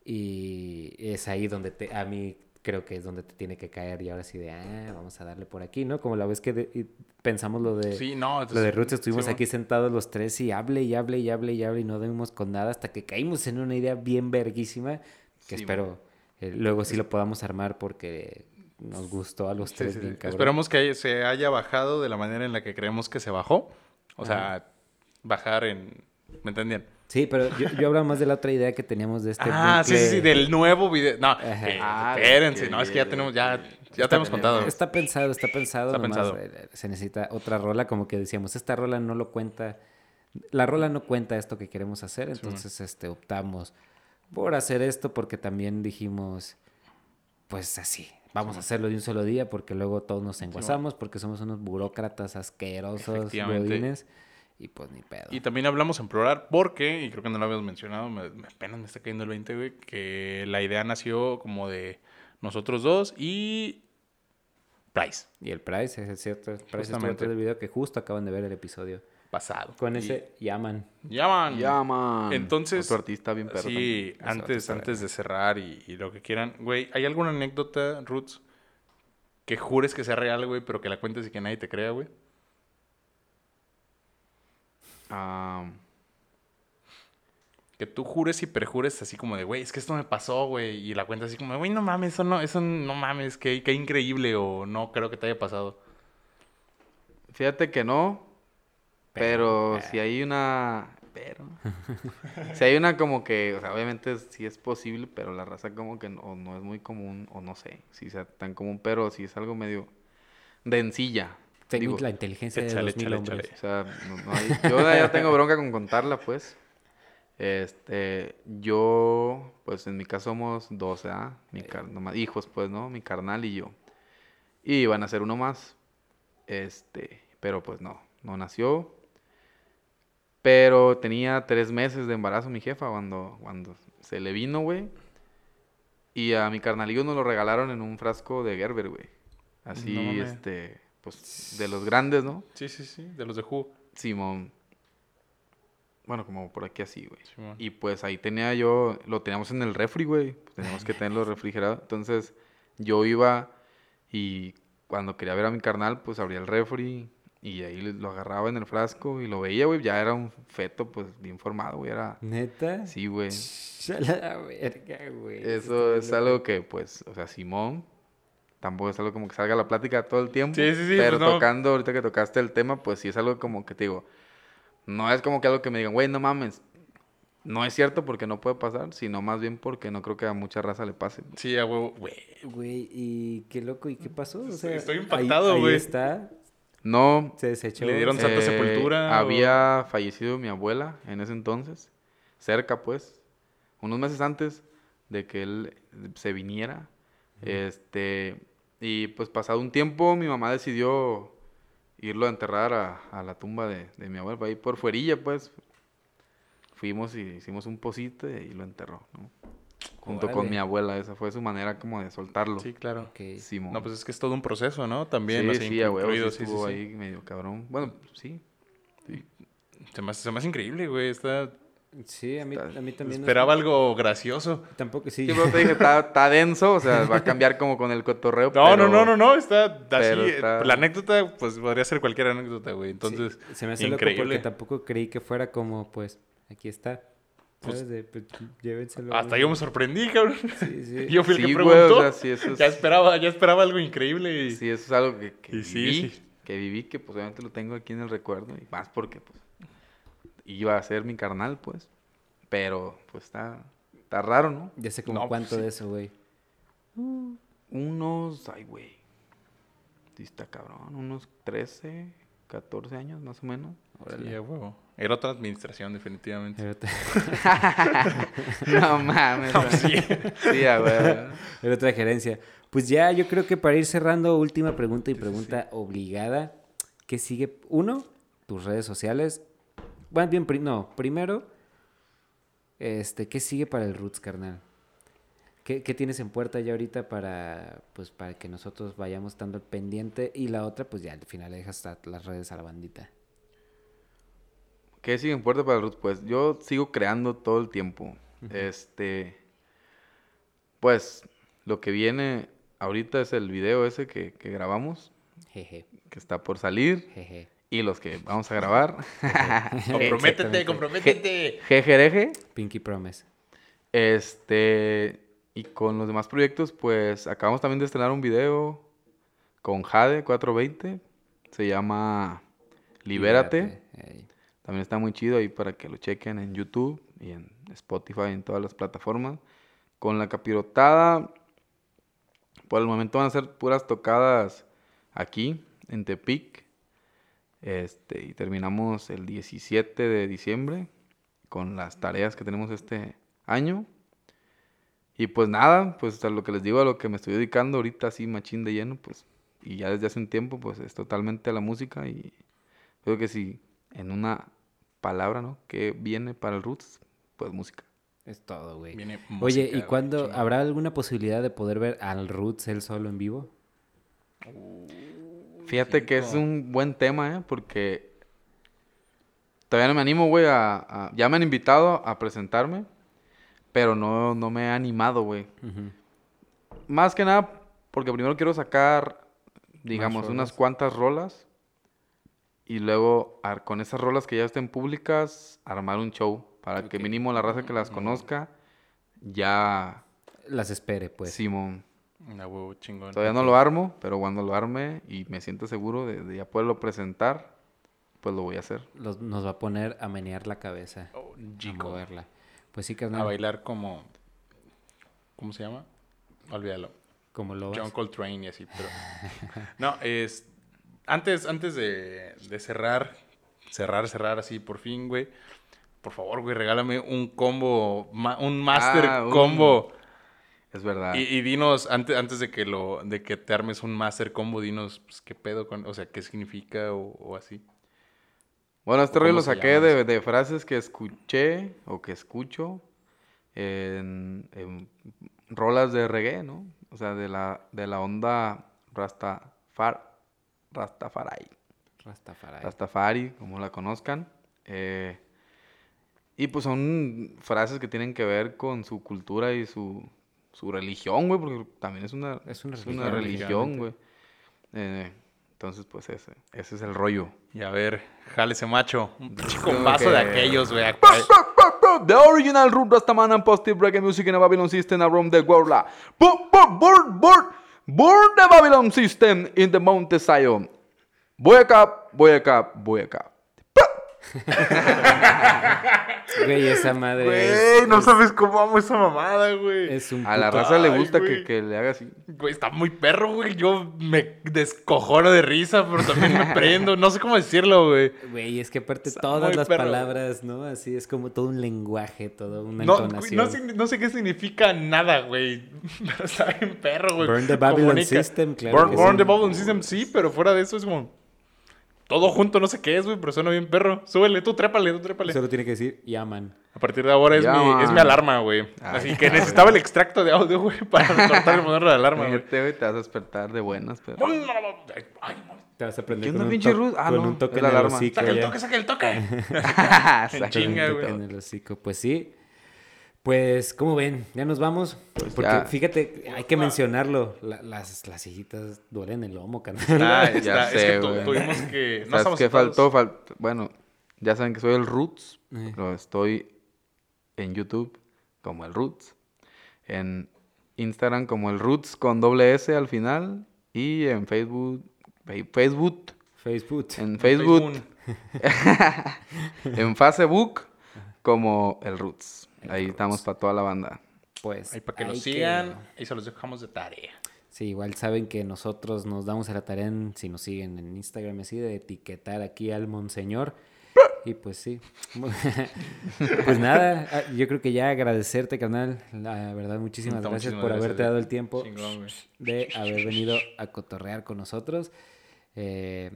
Y es ahí donde te, a mí creo que es donde te tiene que caer y ahora sí de, ah, vamos a darle por aquí, ¿no? Como la vez que de- pensamos lo de... Sí, no. Lo de Roots, estuvimos Simón. aquí sentados los tres y hable y hable y hable y hable y no dimos con nada hasta que caímos en una idea bien verguísima que Sí, espero eh, luego sí lo podamos armar porque nos gustó a los Sí, tres sí, bien sí. Esperamos que se haya bajado de la manera en la que creemos que se bajó. O sea, bajar en... ¿Me entendían? Sí, pero yo, yo hablaba más de la otra idea que teníamos de este ah, sí, sí, sí, del nuevo video. No, que- Ah, espérense, que no, es que ya tenemos, ya, ya te hemos contado. Está pensado, está pensado. Está nomás, pensado. eh, Se necesita otra rola, como que decíamos, esta rola no lo cuenta la rola no cuenta esto que queremos hacer, entonces este, optamos por hacer esto porque también dijimos, pues así, vamos a hacerlo de un solo día porque luego todos nos enguasamos porque somos unos burócratas asquerosos, godines, y pues ni pedo. Y también hablamos en plural porque, y creo que no lo habíamos mencionado, me, me- apenas me está cayendo el 20, güey, que la idea nació como de nosotros dos y Price, Y el Price, es cierto, el Price atrás del video que justo acaban de ver el episodio. Pasado. Con Y- ese llaman. Llaman. Ya, man. Entonces, Otro artista bien perro. Sí, antes, antes de cerrar y, y lo que quieran. Güey, ¿hay alguna anécdota, Roots, que jures que sea real, güey, pero que la cuentes y que nadie te crea, güey? Que tú jures y perjures así como de, güey, es que esto me pasó, güey. Y la cuentas así como, güey, no mames, eso no, eso no mames, qué, qué increíble o no creo que te haya pasado. fíjate que no. Pero, Pero, si hay una. Pero. si hay una como que. O sea, obviamente sí es posible, pero la raza como que no, no es muy común. O no sé si sea tan común, pero sí es algo medio. Dencilla. Tengo digo. la inteligencia échale, de dos mil échale, hombres. échale. O sea, no- no hay- yo ya tengo bronca con contarla, pues. Este, yo, pues en mi caso somos 12, ¿ah? Mi car- nomás- hijos, pues, ¿no? Mi carnal y yo. Y iban a ser uno más. Este, pero pues no, no nació. Pero tenía tres meses de embarazo mi jefa cuando, cuando se le vino, güey. Y a mi carnalillo nos lo regalaron en un frasco de Gerber, güey. Así, No este, pues, de los grandes, ¿no? Sí, sí, sí, de los de Who. Simón. Bueno, como por aquí así, güey. Simón. Y pues ahí tenía yo, lo teníamos en el refri, güey. Pues teníamos que tenerlo refrigerado. Entonces yo iba y cuando quería ver a mi carnal, pues abría el refri y ahí lo agarraba en el frasco y lo veía, güey. Ya era un feto, pues bien formado, güey. Era... ¿Neta? Sí, güey. A la verga, güey. Eso es algo que, pues, o sea, Simón, tampoco es algo como que salga a la plática todo el tiempo. Sí, sí, sí, Pero pues no. tocando, ahorita que tocaste el tema, pues sí es algo como que te digo, no es como que algo que me digan, güey, no mames. No es cierto porque no puede pasar, sino más bien porque no creo que a mucha raza le pase. Sí, a huevo, güey. Güey, y qué loco, ¿y qué pasó? O sea, Estoy ahí- impactado, ahí güey. está, No. se desechó. Le dieron santa eh, sepultura. o- Había fallecido mi abuela en ese entonces, cerca pues, unos meses antes de que él se viniera. Este, y pues pasado un tiempo, mi mamá decidió irlo a enterrar a, a la tumba de, de mi abuela, ahí por fuerilla, pues. Fuimos y hicimos un pocito y lo enterró, ¿no? Junto con mi abuela, esa fue su manera como de soltarlo. Sí, claro. Ok. Simón. No, pues es que es todo un proceso, ¿no? También, sí, sí, a huevo, sí sí, sí, estuvo sí. ahí medio cabrón. Bueno, sí. Se me, hace, se me hace increíble, güey. Está... Sí, a mí, Está- a mí también. no- Esperaba algo gracioso. Tampoco, sí. Sí, pero te dije, está, está denso, o sea, va a cambiar como con el cotorreo. No, pero- no, no, no, no. Está así. pero eh, está- La anécdota, pues podría ser cualquier anécdota, güey. Sí, Entonces, se me hace loco increíble. porque tampoco creí que fuera como, pues, aquí está. Pues- ¿Sabes? De, pues, llévenselo. Hasta yo me sorprendí, cabrón. Sí, sí. Yo fui el que Sí, güey, preguntó. o sea, sí, eso es- Ya esperaba, ya esperaba algo increíble. Y... Sí, eso es algo que, que Y sí, viví, sí. que viví, que pues obviamente lo tengo aquí en el recuerdo, y más porque pues iba a ser mi carnal, pues. Pero, pues está, está raro, ¿no? Ya sé como No, pues, cuánto sí. de eso, güey. Unos, ay, güey. Sí está cabrón, unos 13, 14 años más o menos. Sí, a huevo. Era otra administración, definitivamente. Era otra, no mames. No, güey. sí. Sí, a güey. era otra gerencia. Pues ya, yo creo que para ir cerrando, última pregunta y pregunta obligada. ¿Qué sigue? Uno, tus redes sociales. Bueno, bien, pri- no, primero, este, ¿qué sigue para el Roots, carnal? ¿Qué, qué tienes en puerta ya ahorita para, pues, para que nosotros vayamos estando al pendiente? Y la otra, pues ya al final le dejas las redes a la bandita. ¿Qué sigue en puerta para el Roots? Pues yo sigo creando todo el tiempo. Este. Pues lo que viene ahorita es el video ese que, que grabamos, Jeje, que está por salir. jeje. Y los que vamos a grabar. Comprométete, comprométete. Jejereje. Pinky Promise. Este. Y con los demás proyectos, pues acabamos también de estrenar un video con Jade 420. Se llama Libérate. Ey. También está muy chido ahí para que lo chequen en YouTube y en Spotify y en todas las plataformas. Con la capirotada, por el momento van a ser puras tocadas aquí, en Tepic. Este, y terminamos el 17 de diciembre con las tareas que tenemos este año. Y pues nada, pues a lo que les digo, a lo que me estoy dedicando ahorita así machín de lleno, pues, y ya desde hace un tiempo, pues es totalmente a la música y creo que si en una palabra, ¿no? Que viene para el Roots, pues música. Es todo, güey. Viene Oye, música, ¿y cuándo habrá alguna posibilidad de poder ver al Roots él solo en vivo? Fíjate que es un buen tema, ¿eh? Porque todavía no me animo, güey, a, a- Ya me han invitado a presentarme, pero no, no me he animado, güey. Más que nada porque primero quiero sacar, digamos, unas cuantas rolas. Y luego, ar- con esas rolas que ya estén públicas, armar un show. Para que Ok. mínimo la raza que las conozca, ya... Las espere, pues. Simón. Una huevo chingón. Todavía no lo armo, pero cuando lo arme y me siento seguro de, de ya poderlo presentar, pues lo voy a hacer. Los- nos va a poner a menear la cabeza. Oh, a chico. moverla. Pues sí, A carnal. bailar como... ¿Cómo se llama? Olvídalo. Como lo John Coltrane y así, pero... No, es... Antes, antes de, de cerrar, cerrar, cerrar así por fin, güey. Por favor, güey, regálame un combo, ma- un master Ah, combo. Es verdad. Y, y dinos, antes, antes de que lo, de que te armes un master combo, dinos, pues, qué pedo con, o sea, qué significa o, o así. Bueno, este ¿O rollo lo saqué de frases que escuché o que escucho en, en rolas de reggae, ¿no? O sea, de la, de la onda Rastafar, Rastafari. Rastafari. Rastafari, como la conozcan. Eh, y pues son frases que tienen que ver con su cultura y su, su religión, güey, porque también es una, Es una religión, religión, güey. Eh, entonces, pues ese, ese es el rollo. Y a ver, jale ese macho. Un pinche que- de aquellos, güey. The original root Rastaman and positive reggae music in a Babylon system around the world. Burn, burn, burn, burn, burn the Babylon system in the Mount Zion. Voy acá, voy acá, voy acá. Güey, esa madre Güey, es, no sabes cómo amo esa mamada, güey. es un A la raza le gusta que, que le haga así. Güey, está muy perro, güey. Yo me descojono de risa, pero también me prendo. No sé cómo decirlo, güey. Güey, es que aparte Está todas las perro. palabras, ¿no? Así es como todo un lenguaje, todo una No, güey, entonación. no, sé qué significa nada, güey. Pero está bien perro, güey. Burn the Babylon Comunica- System, claro Burn, que burn sí. the Babylon System, sí, pero fuera de eso es como... Todo junto, no sé qué es, güey, pero suena bien perro. Súbele, tú trépale, tú trépale. Solo tiene que decir Yaman. A partir de ahora es, Ya, mi, es mi alarma, güey. Así que necesitaba el extracto de audio, güey, para cortar y ponerle la alarma, güey. Te vas a despertar de buenas, pero... Ay, Te vas a aprender ¿Qué con, onda, un, pinche to- Ruth? Ah, con no, un toque en el alarma. hocico. Saca el toque, saca el toque. En chinga, güey. en el hocico. Pues sí. Pues, ¿cómo ven? Ya nos vamos. Porque ya. fíjate, hay que mencionarlo. la- las, las sillitas duelen el lomo, carnal. Ah, Ya está, es sé, que güey. tuvimos que... No ¿Sabes qué faltó? Fal- Bueno, ya saben que soy el Roots. Eh. Pero estoy en YouTube como el Roots. En Instagram como el Roots con doble S al final. Y en Facebook... Facebook... Facebook. En Facebook... Facebook. en Facebook como el Roots. Ahí estamos para toda la banda. Pues. Ahí para que lo hay sigan. Ahí se los dejamos de tarea. Sí, igual saben que nosotros nos damos a la tarea, en- si nos siguen en Instagram, y así, de etiquetar aquí al Monseñor. Y pues sí. pues nada, ah, yo creo que ya agradecerte, carnal. La verdad, muchísimas gracias muchísimas por gracias, haberte dado el tiempo de haber venido a cotorrear con nosotros. Eh,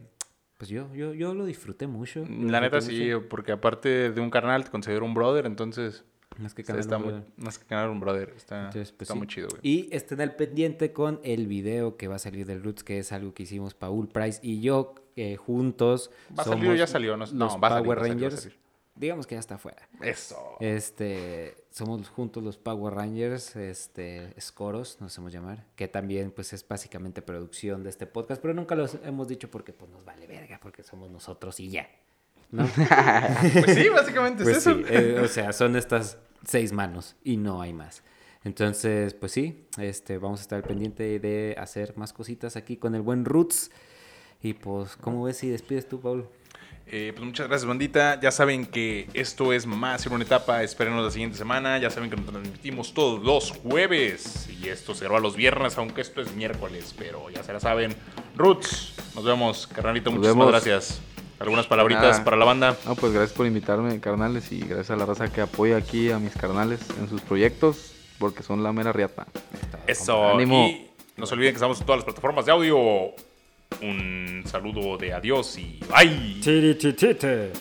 pues yo, yo, yo lo disfruté mucho. lo La neta sí, porque aparte de un carnal te considero un brother, entonces Más que está, canal, está no, muy, brother. más que ganar un brother, está, Entonces, pues, está sí. muy chido, güey. Y estén al pendiente con el video que va a salir del Roots, que es algo que hicimos Paul Price y yo eh, juntos. ¿Va a salir o ya salió? No- no, va a salir, Power va a salir, va a Rangers. salir. Digamos que ya está afuera. Eso. Este, somos juntos los Power Rangers, este, Scoros, nos hacemos llamar, que también pues es básicamente producción de este podcast, pero nunca los hemos dicho porque pues nos vale verga, porque somos nosotros y ya. ¿No? Pues sí, básicamente Pues es eso. sí, eh, o sea, son estas seis manos y no hay más. Entonces, pues sí, este, vamos a estar al pendiente de hacer más cositas aquí con el buen Roots. Y pues, ¿cómo ves si despides tú, Paul? Eh, pues muchas gracias, bandita. Ya saben que esto es más en una etapa. Espérenos la siguiente semana. Ya saben que nos transmitimos todos los jueves. Y esto se graba los viernes, aunque esto es miércoles. Pero ya se la saben. Roots, nos vemos. Carnalito, Nos muchísimas vemos. gracias. Algunas palabritas Nada. para la banda. No, pues gracias por invitarme, carnales, y gracias a la raza que apoya aquí a mis carnales en sus proyectos, porque son la mera riata. Eso. Ánimo. Y no se olviden que estamos en todas las plataformas de audio. Un saludo de adiós y bye. Chiri, chi, chite.